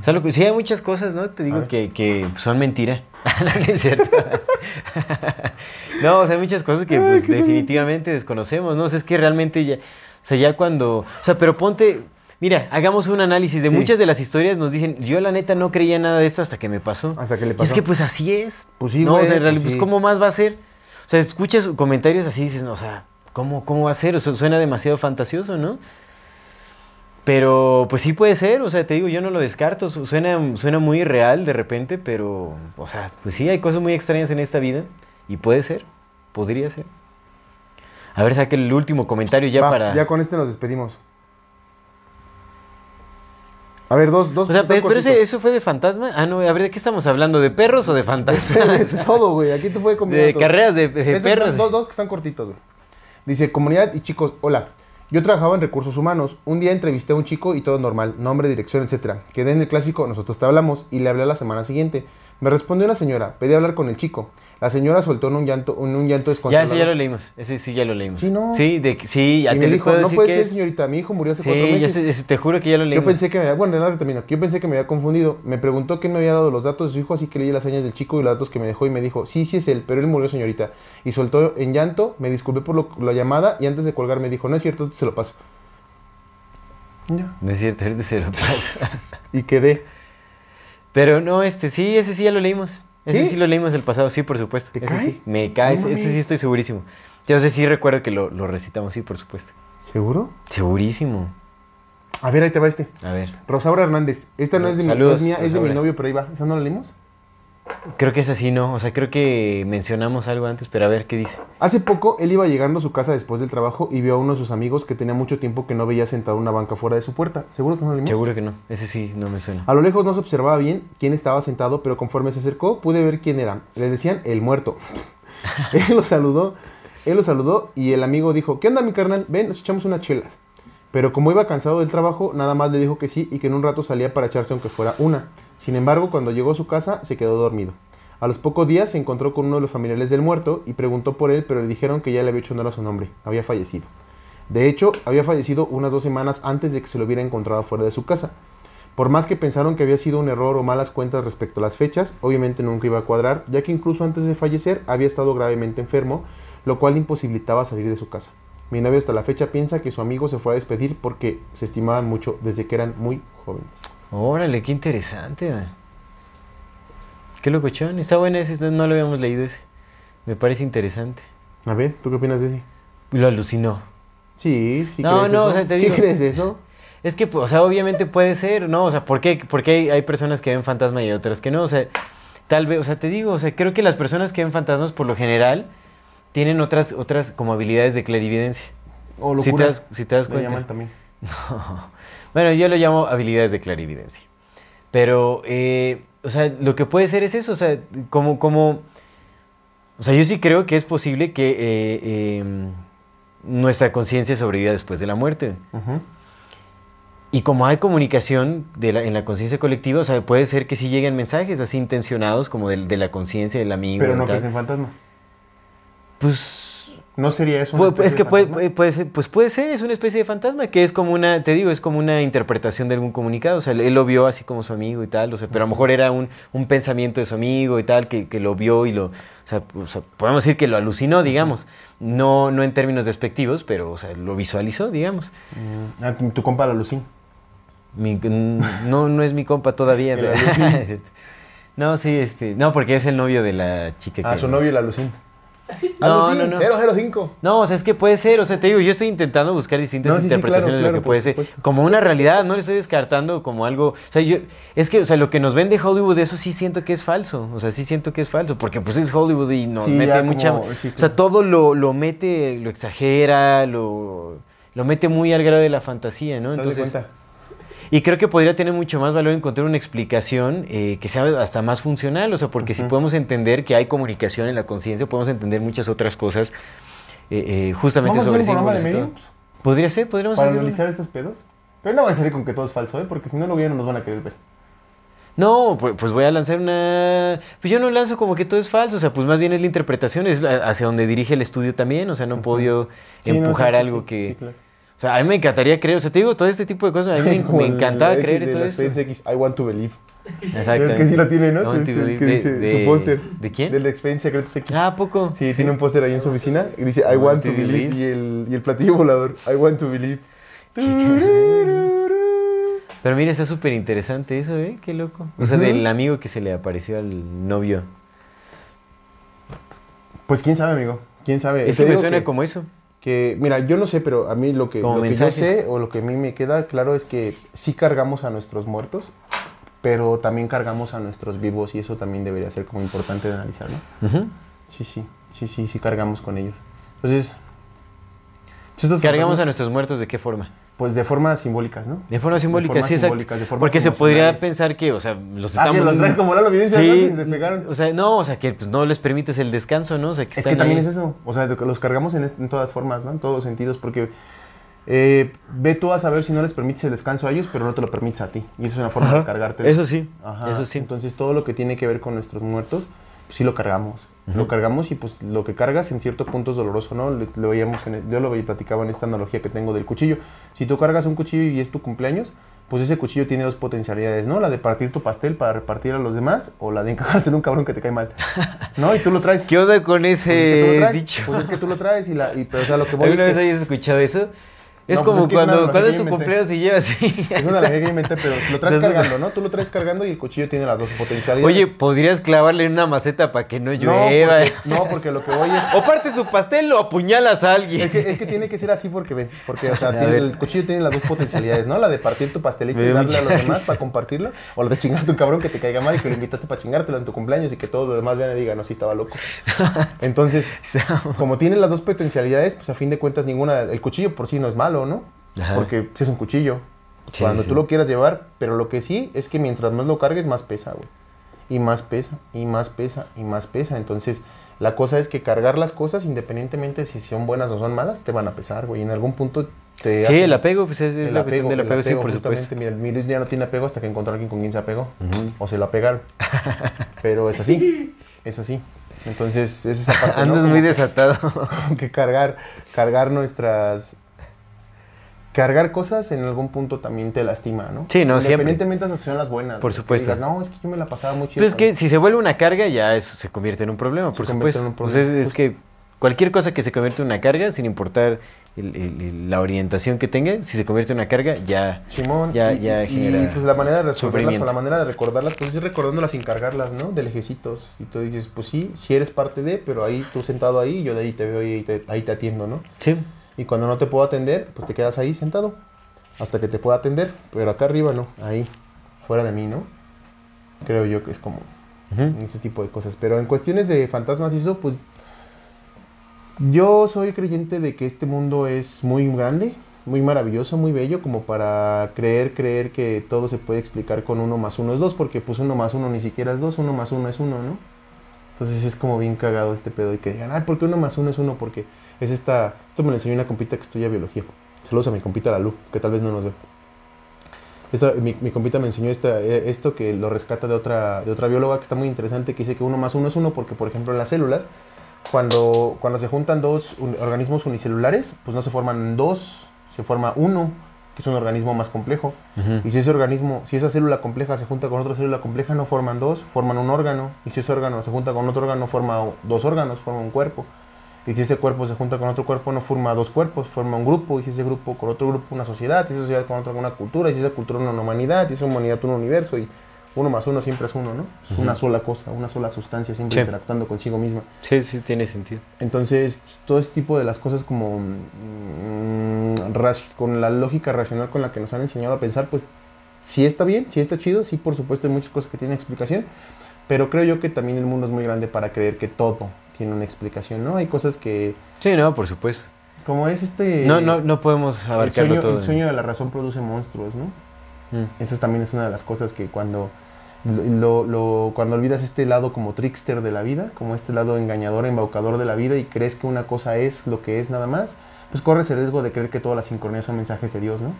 O sea, lo que- sí hay muchas cosas, ¿no? Te digo que, que son mentira. no, no es cierto. no, o sea, hay muchas cosas que pues, definitivamente desconocemos, ¿no? O sea, es que realmente ya, o sea, ya cuando, o sea, pero ponte, mira, hagamos un análisis de Sí. muchas de las historias, nos dicen, yo la neta no creía nada de esto hasta que me pasó. Hasta que le Y es pasó. que pues así es. Pues sí, no, güey, o sea, en pues realidad, pues, sí. ¿cómo más va a ser? O sea, escuchas comentarios así y dices, no, o sea, ¿cómo, ¿cómo va a ser? O sea, suena demasiado fantasioso, ¿no? Pero pues sí puede ser, o sea, te digo, yo no lo descarto, su- suena, suena muy real de repente, pero, o sea, pues sí, hay cosas muy extrañas en esta vida y puede ser, podría ser. A ver, saque el último comentario ya Va, para... Ya con este nos despedimos. A ver, dos, dos. o sea, dos pero, pero ese- eso fue de fantasma. Ah, no, a ver, ¿de qué estamos hablando? ¿De perros o de fantasmas? De todo, güey. Aquí te fue combinado de todo. carreras de, de Estos perros. dos, dos que están cortitos, güey. Dice, comunidad y chicos, hola. Yo trabajaba en recursos humanos. Un día entrevisté a un chico y todo normal, nombre, dirección, etcétera. Quedé en el clásico, nosotros te hablamos y le hablé a la semana siguiente. Me respondió una señora, pedí hablar con el chico. La señora soltó en un llanto, en un llanto Ya, desconsolado. ese ya lo leímos. Ese sí ya lo leímos. Sí, ¿no? Sí, de, sí, ya y te me dijo, puedo no puede que ser, señorita, mi hijo murió hace cuatro Sí, ya meses. sé, ese- te juro que ya lo leímos. Yo pensé que me había, bueno, nada, termino. Yo pensé que me había confundido. Me preguntó quién me había dado los datos de su hijo, así que leí las señas del chico y los datos que me dejó y me dijo, sí, sí es él, pero él murió, señorita. Y soltó en llanto, me disculpé por lo- la llamada y antes de colgar me dijo, no es cierto, se lo paso. Ya. No es cierto, ahorita se lo paso. Y quedé. Pero no, este sí, ese sí ya lo leímos. Ese ¿Sí? sí lo leímos el pasado, sí, por supuesto. ¿Te ese cae? sí, me cae, No ese, ese sí estoy segurísimo. Yo sé, sí recuerdo que lo, lo recitamos, sí, por supuesto. ¿Seguro? Segurísimo. A ver, ahí te va este. A ver, Rosaura Hernández. Esta no es de, mi, Saludos, es mía, es de mi novio, pero ahí va. ¿Esa no la leímos? Creo que es así, ¿no? O sea, creo que mencionamos algo antes, pero a ver, ¿qué dice? Hace poco, él iba llegando a su casa después del trabajo y vio a uno de sus amigos que tenía mucho tiempo que no veía sentado en una banca fuera de su puerta. ¿Seguro que no leímos? Seguro que no, ese sí no me suena. A lo lejos no se observaba bien quién estaba sentado, pero conforme se acercó pude ver quién era. Le decían el muerto. él lo saludó, él lo saludó y el amigo dijo, ¿qué onda mi carnal? Ven, nos echamos unas chelas. Pero como iba cansado del trabajo, nada más le dijo que sí y que en un rato salía para echarse aunque fuera una. Sin embargo, cuando llegó a su casa, se quedó dormido. A los pocos días se encontró con uno de los familiares del muerto y preguntó por él, pero le dijeron que ya le había hecho honor a su nombre, había fallecido. De hecho, había fallecido unas dos semanas antes de que se lo hubiera encontrado fuera de su casa. Por más que pensaron que había sido un error o malas cuentas respecto a las fechas, obviamente nunca iba a cuadrar, ya que incluso antes de fallecer había estado gravemente enfermo, lo cual imposibilitaba salir de su casa. Mi novio hasta la fecha piensa que su amigo se fue a despedir porque se estimaban mucho desde que eran muy jóvenes. Órale, qué interesante, man. Qué locochón, está bueno ese, no lo habíamos leído ese. Me parece interesante. A ver, ¿tú qué opinas de ese? Lo alucinó. Sí, sí No, crees no, eso. o sea, te ¿Sí digo- crees eso? Es que, o sea, obviamente puede ser, ¿no? O sea, ¿por qué, por qué hay, hay personas que ven fantasma y otras que no? O sea, tal vez, o sea, te digo, o sea, creo que las personas que ven fantasmas, por lo general, tienen otras, otras como habilidades de clarividencia. O Si te locura. das, si te das cuenta. llaman también. Bueno, yo lo llamo habilidades de clarividencia. Pero, eh, o sea, lo que puede ser es eso, o sea, como, como, o sea, yo sí creo que es posible que eh, eh, nuestra conciencia sobreviva después de la muerte. Y como hay comunicación de la- en la conciencia colectiva, o sea, puede ser que sí lleguen mensajes así intencionados como de, la conciencia del amigo. Pero no en fantasmas. Pues ¿No sería eso? una Pu- especie es que de puede, fantasma? puede- ser, pues puede ser, es una especie de fantasma que es como una, te digo, es como una interpretación de algún comunicado. O sea, él lo vio así como su amigo y tal, o sea, pero a lo mejor era un, un pensamiento de su amigo y tal, que, que lo vio y lo, o sea, o sea, podemos decir que lo alucinó, digamos. No, no en términos despectivos, pero, o sea, lo visualizó, digamos. Mm, ah, tu, compa. Mi- mm, no, no es mi compa todavía. El pero- no, sí, este, no, porque es el novio de la chica Ah, que... su novio la Lucín. No, no, no. 005. No, o sea, es que puede ser, o sea, te digo, yo estoy intentando buscar distintas No, sí, sí, interpretaciones claro, de lo claro, que puede ser. Como una realidad, no le estoy descartando como algo. O sea, yo, es que, o sea, lo que nos vende Hollywood, eso sí siento que es falso. O sea, sí siento que es falso, porque pues es Hollywood y nos Sí, mete ya mucha. como- sí, O sea, todo lo, lo mete, lo exagera, lo, lo mete muy al grado de la fantasía, ¿no? ¿Se das Entonces, cuenta? Y creo que podría tener mucho más valor encontrar una explicación eh, que sea hasta más funcional, o sea, porque si Ujú. podemos entender que hay comunicación en la conciencia, podemos entender muchas otras cosas eh, eh, justamente ¿Vamos a hacer sobre símbolos? Podría ser, podríamos Para analizar estos pedos. Pero no va a salir con que todo es falso, ¿eh? Porque si no, ya no nos van a querer ver. No, pues, voy a lanzar una... Pues yo no lanzo como que todo es falso, o sea, pues más bien es la interpretación, es hacia donde dirige el estudio también, o sea, no puedo yo Sí, no, empujar sí, sí, algo sí, que... sí, claro. O sea, a mí me encantaría creer, o sea, te digo, todo este tipo de cosas, a mí me, encantaba X creer de y todo eso. X, I want to believe. Exacto. Es que sí lo tiene, ¿no? I want Sí, to que believe. dice De- su de- póster. ¿De quién? Del Expediente Secretos X. Ah, ¿a poco? Sí, tiene un póster ahí en su oficina y dice I want to believe y el, y el platillo volador, I want to believe. Pero mira, está súper interesante eso, ¿eh? Qué loco. O sea, del amigo que se le apareció al novio. Pues quién sabe, amigo. Quién sabe. Es que me suena que- como eso. Que, mira, yo no sé, pero a mí lo que, lo que yo sé o lo que a mí me queda claro es que sí cargamos a nuestros muertos, pero también cargamos a nuestros vivos y eso también debería ser como importante de analizar, ¿no? Sí, sí, sí, sí, sí cargamos con ellos. Entonces, pues Cargamos a nuestros muertos de qué forma? Pues de formas simbólicas, ¿no? De forma simbólica, formas sí, exacto. simbólicas, de formas Porque se podría pensar que, o sea, los Ah, que estamos... los traen como la evidencia, Sí, ¿no? Pegaron. o sea, no, o sea, que pues, no les permites el descanso, ¿no? O sea, que Es están que también ahí. es eso. O sea, los cargamos en, todas formas, ¿no? En todos sentidos, porque eh, ve tú a saber si no les permites el descanso a ellos, pero no te lo permites a ti. Y eso es una forma Ajá. de cargarte. Eso sí, Ajá. eso sí. Entonces todo lo que tiene que ver con nuestros muertos, sí lo cargamos. Lo cargamos y pues lo que cargas en cierto punto es doloroso, ¿no? Lo, lo veíamos en el- yo lo platicaba en esta analogía que tengo del cuchillo. Si tú cargas un cuchillo y es tu cumpleaños, pues ese cuchillo tiene dos potencialidades, ¿no? La de partir tu pastel para repartir a los demás o la de encajarse en un cabrón que te cae mal. ¿No? Y tú lo traes. ¿Qué onda con Pues es que tú ese lo traes. dicho? Pues es que tú lo traes y la y, pero o sea, lo que voy es ¿Alguna vez que hayas escuchado eso? Es No, pues como es que es cuando, cuando es tu cumpleaños y llevas así. es una analogía que inventé, pero lo traes cargando, ¿no? Tú lo traes cargando y el cuchillo tiene las dos potencialidades. Oye, podrías clavarle en una maceta para que no no, llueva. porque, no, porque lo que voy es O partes tu pastel o apuñalas a alguien. Es que, es que tiene que ser así porque ve, porque o sea, tiene- el cuchillo tiene las dos potencialidades, ¿no? La de partir tu pastelito y darle a los demás para compartirlo, o la de chingarte un cabrón que te caiga mal y que lo invitaste para chingártelo en tu cumpleaños y que todos los demás vean y digan, no, sí estaba loco. Entonces, como tiene las dos potencialidades, pues a fin de cuentas ninguna, el cuchillo por sí no es malo, ¿no? Ajá. Porque pues, es un cuchillo. Sí, Cuando sí. tú lo quieras llevar, pero lo que sí es que mientras más lo cargues, más pesa, güey. Y más pesa, y más pesa, y más pesa. Entonces, la cosa es que cargar las cosas, independientemente si son buenas o son malas, te van a pesar, güey. En algún punto te Sí, el apego, pues es, es el la cuestión del el apego, sí, por supuesto. Mira, mi Luis ya no tiene apego hasta que encontró a alguien con quien se apegó. O se lo apegaron. Pero es así, es así. Entonces, es esa parte. Andas muy desatado. que cargar, cargar nuestras... Cargar cosas en algún punto también te lastima, ¿no? Sí, no, siempre. Independientemente esas son las buenas. Por supuesto. digas, no, es que yo me la pasaba muy chido. Pues es que esto". si se vuelve una carga, ya eso se convierte en un problema, Se por supuesto. en un Pues problema, es, es justo. que cualquier cosa que se convierte en una carga, sin importar el- el- el- la orientación que tenga, si se convierte en una carga, ya. Simón, Ya- y, ya genera y, pues la manera de resolverlas o la manera de recordarlas, pues es recordándolas sin cargarlas, ¿no? De lejecitos. Y tú dices, pues sí, si eres parte de, pero ahí tú sentado ahí, yo de ahí te veo y ahí te, ahí te atiendo, ¿no? Sí. Y cuando no te puedo atender, pues te quedas ahí sentado hasta que te pueda atender. Pero acá arriba no, ahí, fuera de mí, ¿no? Creo yo que es como ese tipo de cosas. Pero en cuestiones de fantasmas y eso, pues yo soy creyente de que este mundo es muy grande, muy maravilloso, muy bello, como para creer, creer que todo se puede explicar con uno más uno es dos, porque pues uno más uno ni siquiera es dos, uno más uno es uno, ¿no? Entonces es como bien cagado este pedo y que digan, ay, ¿por qué uno más uno es uno? Porque es esta, esto me lo enseñó una compita que estudia biología. Saludos a mi compita Lalu, que tal vez no nos ve. Esa- mi, compita me enseñó esta, eh, esto que lo rescata de otra, de otra bióloga que está muy interesante, que dice que uno más uno es uno porque, por ejemplo, en las células, cuando, cuando se juntan dos organismos unicelulares, pues no se forman dos, se forma uno, que es un organismo más complejo. Y si ese organismo, si esa célula compleja se junta con otra célula compleja, no forman dos, forman un órgano. Y si ese órgano se junta con otro órgano, forma dos órganos, forma un cuerpo. Y si ese cuerpo se junta con otro cuerpo, no forma dos cuerpos, forma un grupo. Y si ese grupo con otro grupo, una sociedad. Y esa sociedad con otra, una cultura. Y si esa cultura, una humanidad. Y esa humanidad, un universo. Y uno más uno siempre es uno, ¿no? Es una sola cosa, una sola sustancia, siempre Sí. interactuando consigo misma. Sí, sí, tiene sentido. Entonces, pues, todo ese tipo de las cosas como mm, con la lógica racional con la que nos han enseñado a pensar, pues sí está bien, sí está chido, sí por supuesto hay muchas cosas que tienen explicación, pero creo yo que también el mundo es muy grande para creer que todo tiene una explicación, ¿no? Hay cosas que, Sí, no, por supuesto. como es este... No, no, no podemos el abarcarlo sueño, todo. el sueño de la razón produce monstruos, ¿no? Mm. Eso también es una de las cosas que cuando lo, lo- cuando olvidas este lado como trickster de la vida, como este lado engañador, embaucador de la vida y crees que una cosa es lo que es nada más, pues corres el riesgo de creer que todas las sincronías son mensajes de Dios, ¿no?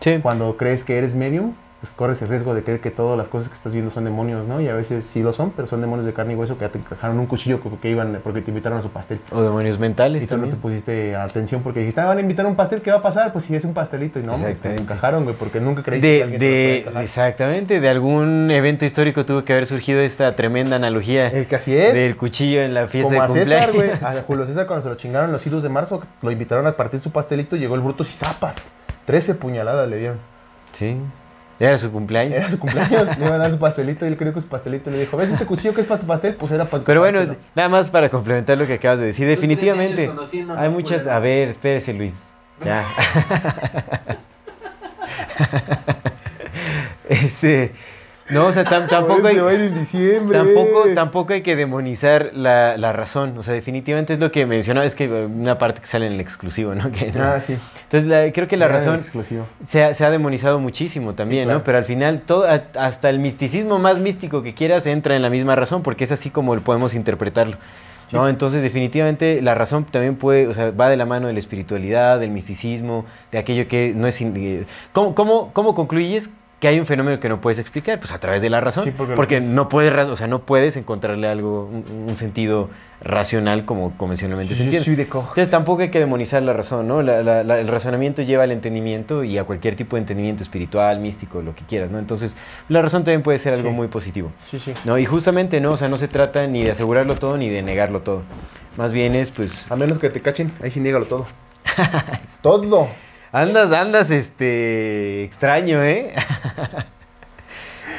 Sí. Cuando crees que eres medium, pues corres el riesgo de creer que todas las cosas que estás viendo son demonios, ¿no? Y a veces sí lo son, pero son demonios de carne y hueso que ya te encajaron un cuchillo porque iban, porque te invitaron a su pastel. O demonios mentales Y tú no te pusiste atención porque dijiste, ah, van a invitar a un pastel, ¿qué va a pasar? Pues si es un pastelito y no, te encajaron, güey, porque nunca creíste que De, alguien te lo de- encajar. exactamente, de algún evento histórico tuvo que haber surgido esta tremenda analogía Es que así es. del cuchillo en la fiesta Como a de César, cumpleaños. güey. A Julio César cuando se lo chingaron los idos de marzo, lo invitaron a partir su pastelito, llegó el Brutus y zapas. 13 puñaladas le dieron. Sí, era su cumpleaños. Era su cumpleaños, le iban a dar su pastelito y él creo que su pastelito le dijo, ¿ves este cuchillo que es para tu pastel? Pues era para Pero bueno, nada más para complementar lo que acabas de decir, Son 13 definitivamente hay muchas... A ver, espérese Luis, ya. este, no, o sea, tam- tampoco hay... en diciembre. Tampoco, tampoco hay que demonizar la, la razón. O sea, definitivamente es lo que mencionaba. Es que una parte que sale en el exclusivo, ¿no? Que- Ah, sí. Entonces, la- creo que la razón se ha, se ha demonizado muchísimo también, Sí, claro. ¿no? Pero al final, todo, hasta el misticismo más místico que quieras entra en la misma razón, porque es así como podemos interpretarlo. ¿no? Entonces, definitivamente, la razón también puede, o sea, va de la mano de la espiritualidad, del misticismo, de aquello que no es... ¿Cómo, cómo, cómo concluyes que hay un fenómeno que no puedes explicar? Pues a través de la razón. Sí, porque no puedes, o sea, no puedes encontrarle algo, un, un sentido racional como convencionalmente se entiende. Entonces tampoco hay que demonizar la razón, ¿no? La- la- la- el razonamiento lleva al entendimiento y a cualquier tipo de entendimiento espiritual, místico, lo que quieras, ¿no? Entonces la razón también puede ser algo Sí. muy positivo, Sí, sí. ¿no? Y justamente, ¿no? O sea, no se trata ni de asegurarlo todo ni de negarlo todo. Más bien es, pues, A menos que te cachen, ahí sí niégalo todo. todo. Andas, andas, este, extraño, ¿eh?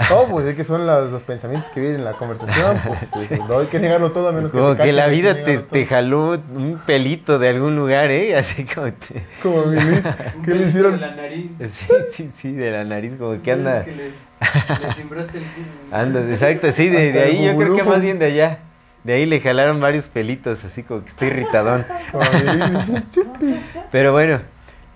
No, pues es que son los, los pensamientos que vienen en la conversación. Pues no hay que negarlo todo a menos Como que te que cachen. la vida te, te jaló un pelito de algún lugar, ¿eh? Así como te... Como mi Luis, ¿qué le hicieron? de la nariz. Sí, sí, sí, de la nariz, como que anda... Es que le, le simbraste el Andas, exacto, sí, de, de ahí yo creo que más bien de allá. De ahí le jalaron varios pelitos, así como que está irritadón. Como mi Luis. Pero bueno,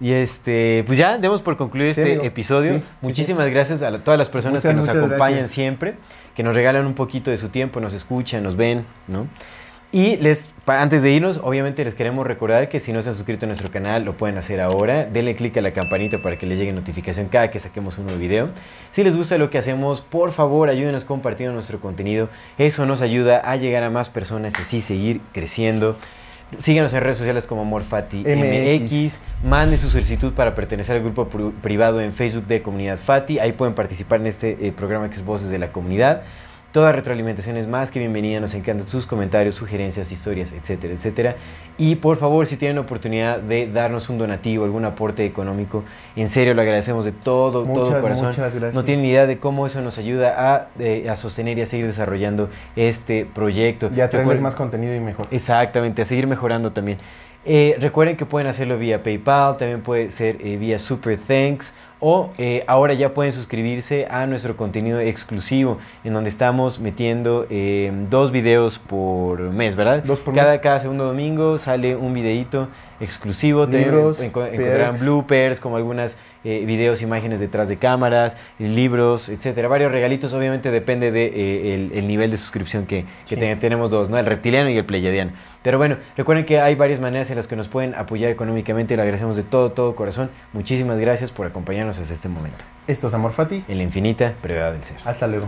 y este, pues ya demos por concluido Sí, este amigo. episodio. Sí, sí, Muchísimas gracias a la- todas las personas Muchas, que nos acompañan gracias. siempre, que nos regalan un poquito de su tiempo, nos escuchan, nos ven, ¿no? Y les, antes de irnos, obviamente les queremos recordar que si no se han suscrito a nuestro canal, lo pueden hacer ahora. Denle click a la campanita para que les llegue notificación cada que saquemos un nuevo video. Si les gusta lo que hacemos, por favor ayúdenos compartiendo nuestro contenido. Eso nos ayuda a llegar a más personas y así seguir creciendo. Síganos en redes sociales como Morfati MX. MX. Mande su solicitud para pertenecer al grupo pri- privado en Facebook de Comunidad Fati. Ahí pueden participar en este eh, programa que es Voces de la Comunidad. Toda retroalimentación es más que bienvenida. Nos encantan sus comentarios, sugerencias, historias, etcétera, etcétera. Y por favor, si tienen oportunidad de darnos un donativo, algún aporte económico, en serio lo agradecemos de todo, todo corazón. muchas gracias. No tienen ni idea de cómo eso nos ayuda a, eh, a sostener y a seguir desarrollando este proyecto. Ya traerles Recuerden- más contenido y mejor. Exactamente, a seguir mejorando también. Eh, recuerden que pueden hacerlo vía PayPal, también puede ser eh, vía Super Thanks o eh, ahora ya pueden suscribirse a nuestro contenido exclusivo en donde estamos metiendo eh, dos videos por mes, ¿verdad? Dos por cada, mes. cada segundo domingo sale un videito exclusivo. Libros, enco- encontrarán bloopers, como algunas eh, videos, imágenes detrás de cámaras, libros, etcétera. Varios regalitos, obviamente depende del de, eh, el, el nivel de suscripción que, que Sí. tenemos dos, ¿no? El reptiliano y el pleyadiano. Pero bueno, recuerden que hay varias maneras en las que nos pueden apoyar económicamente. Le agradecemos de todo, todo corazón. Muchísimas gracias por acompañarnos hasta este momento. Esto es Amor Fati. En la infinita brevedad del ser. Hasta luego.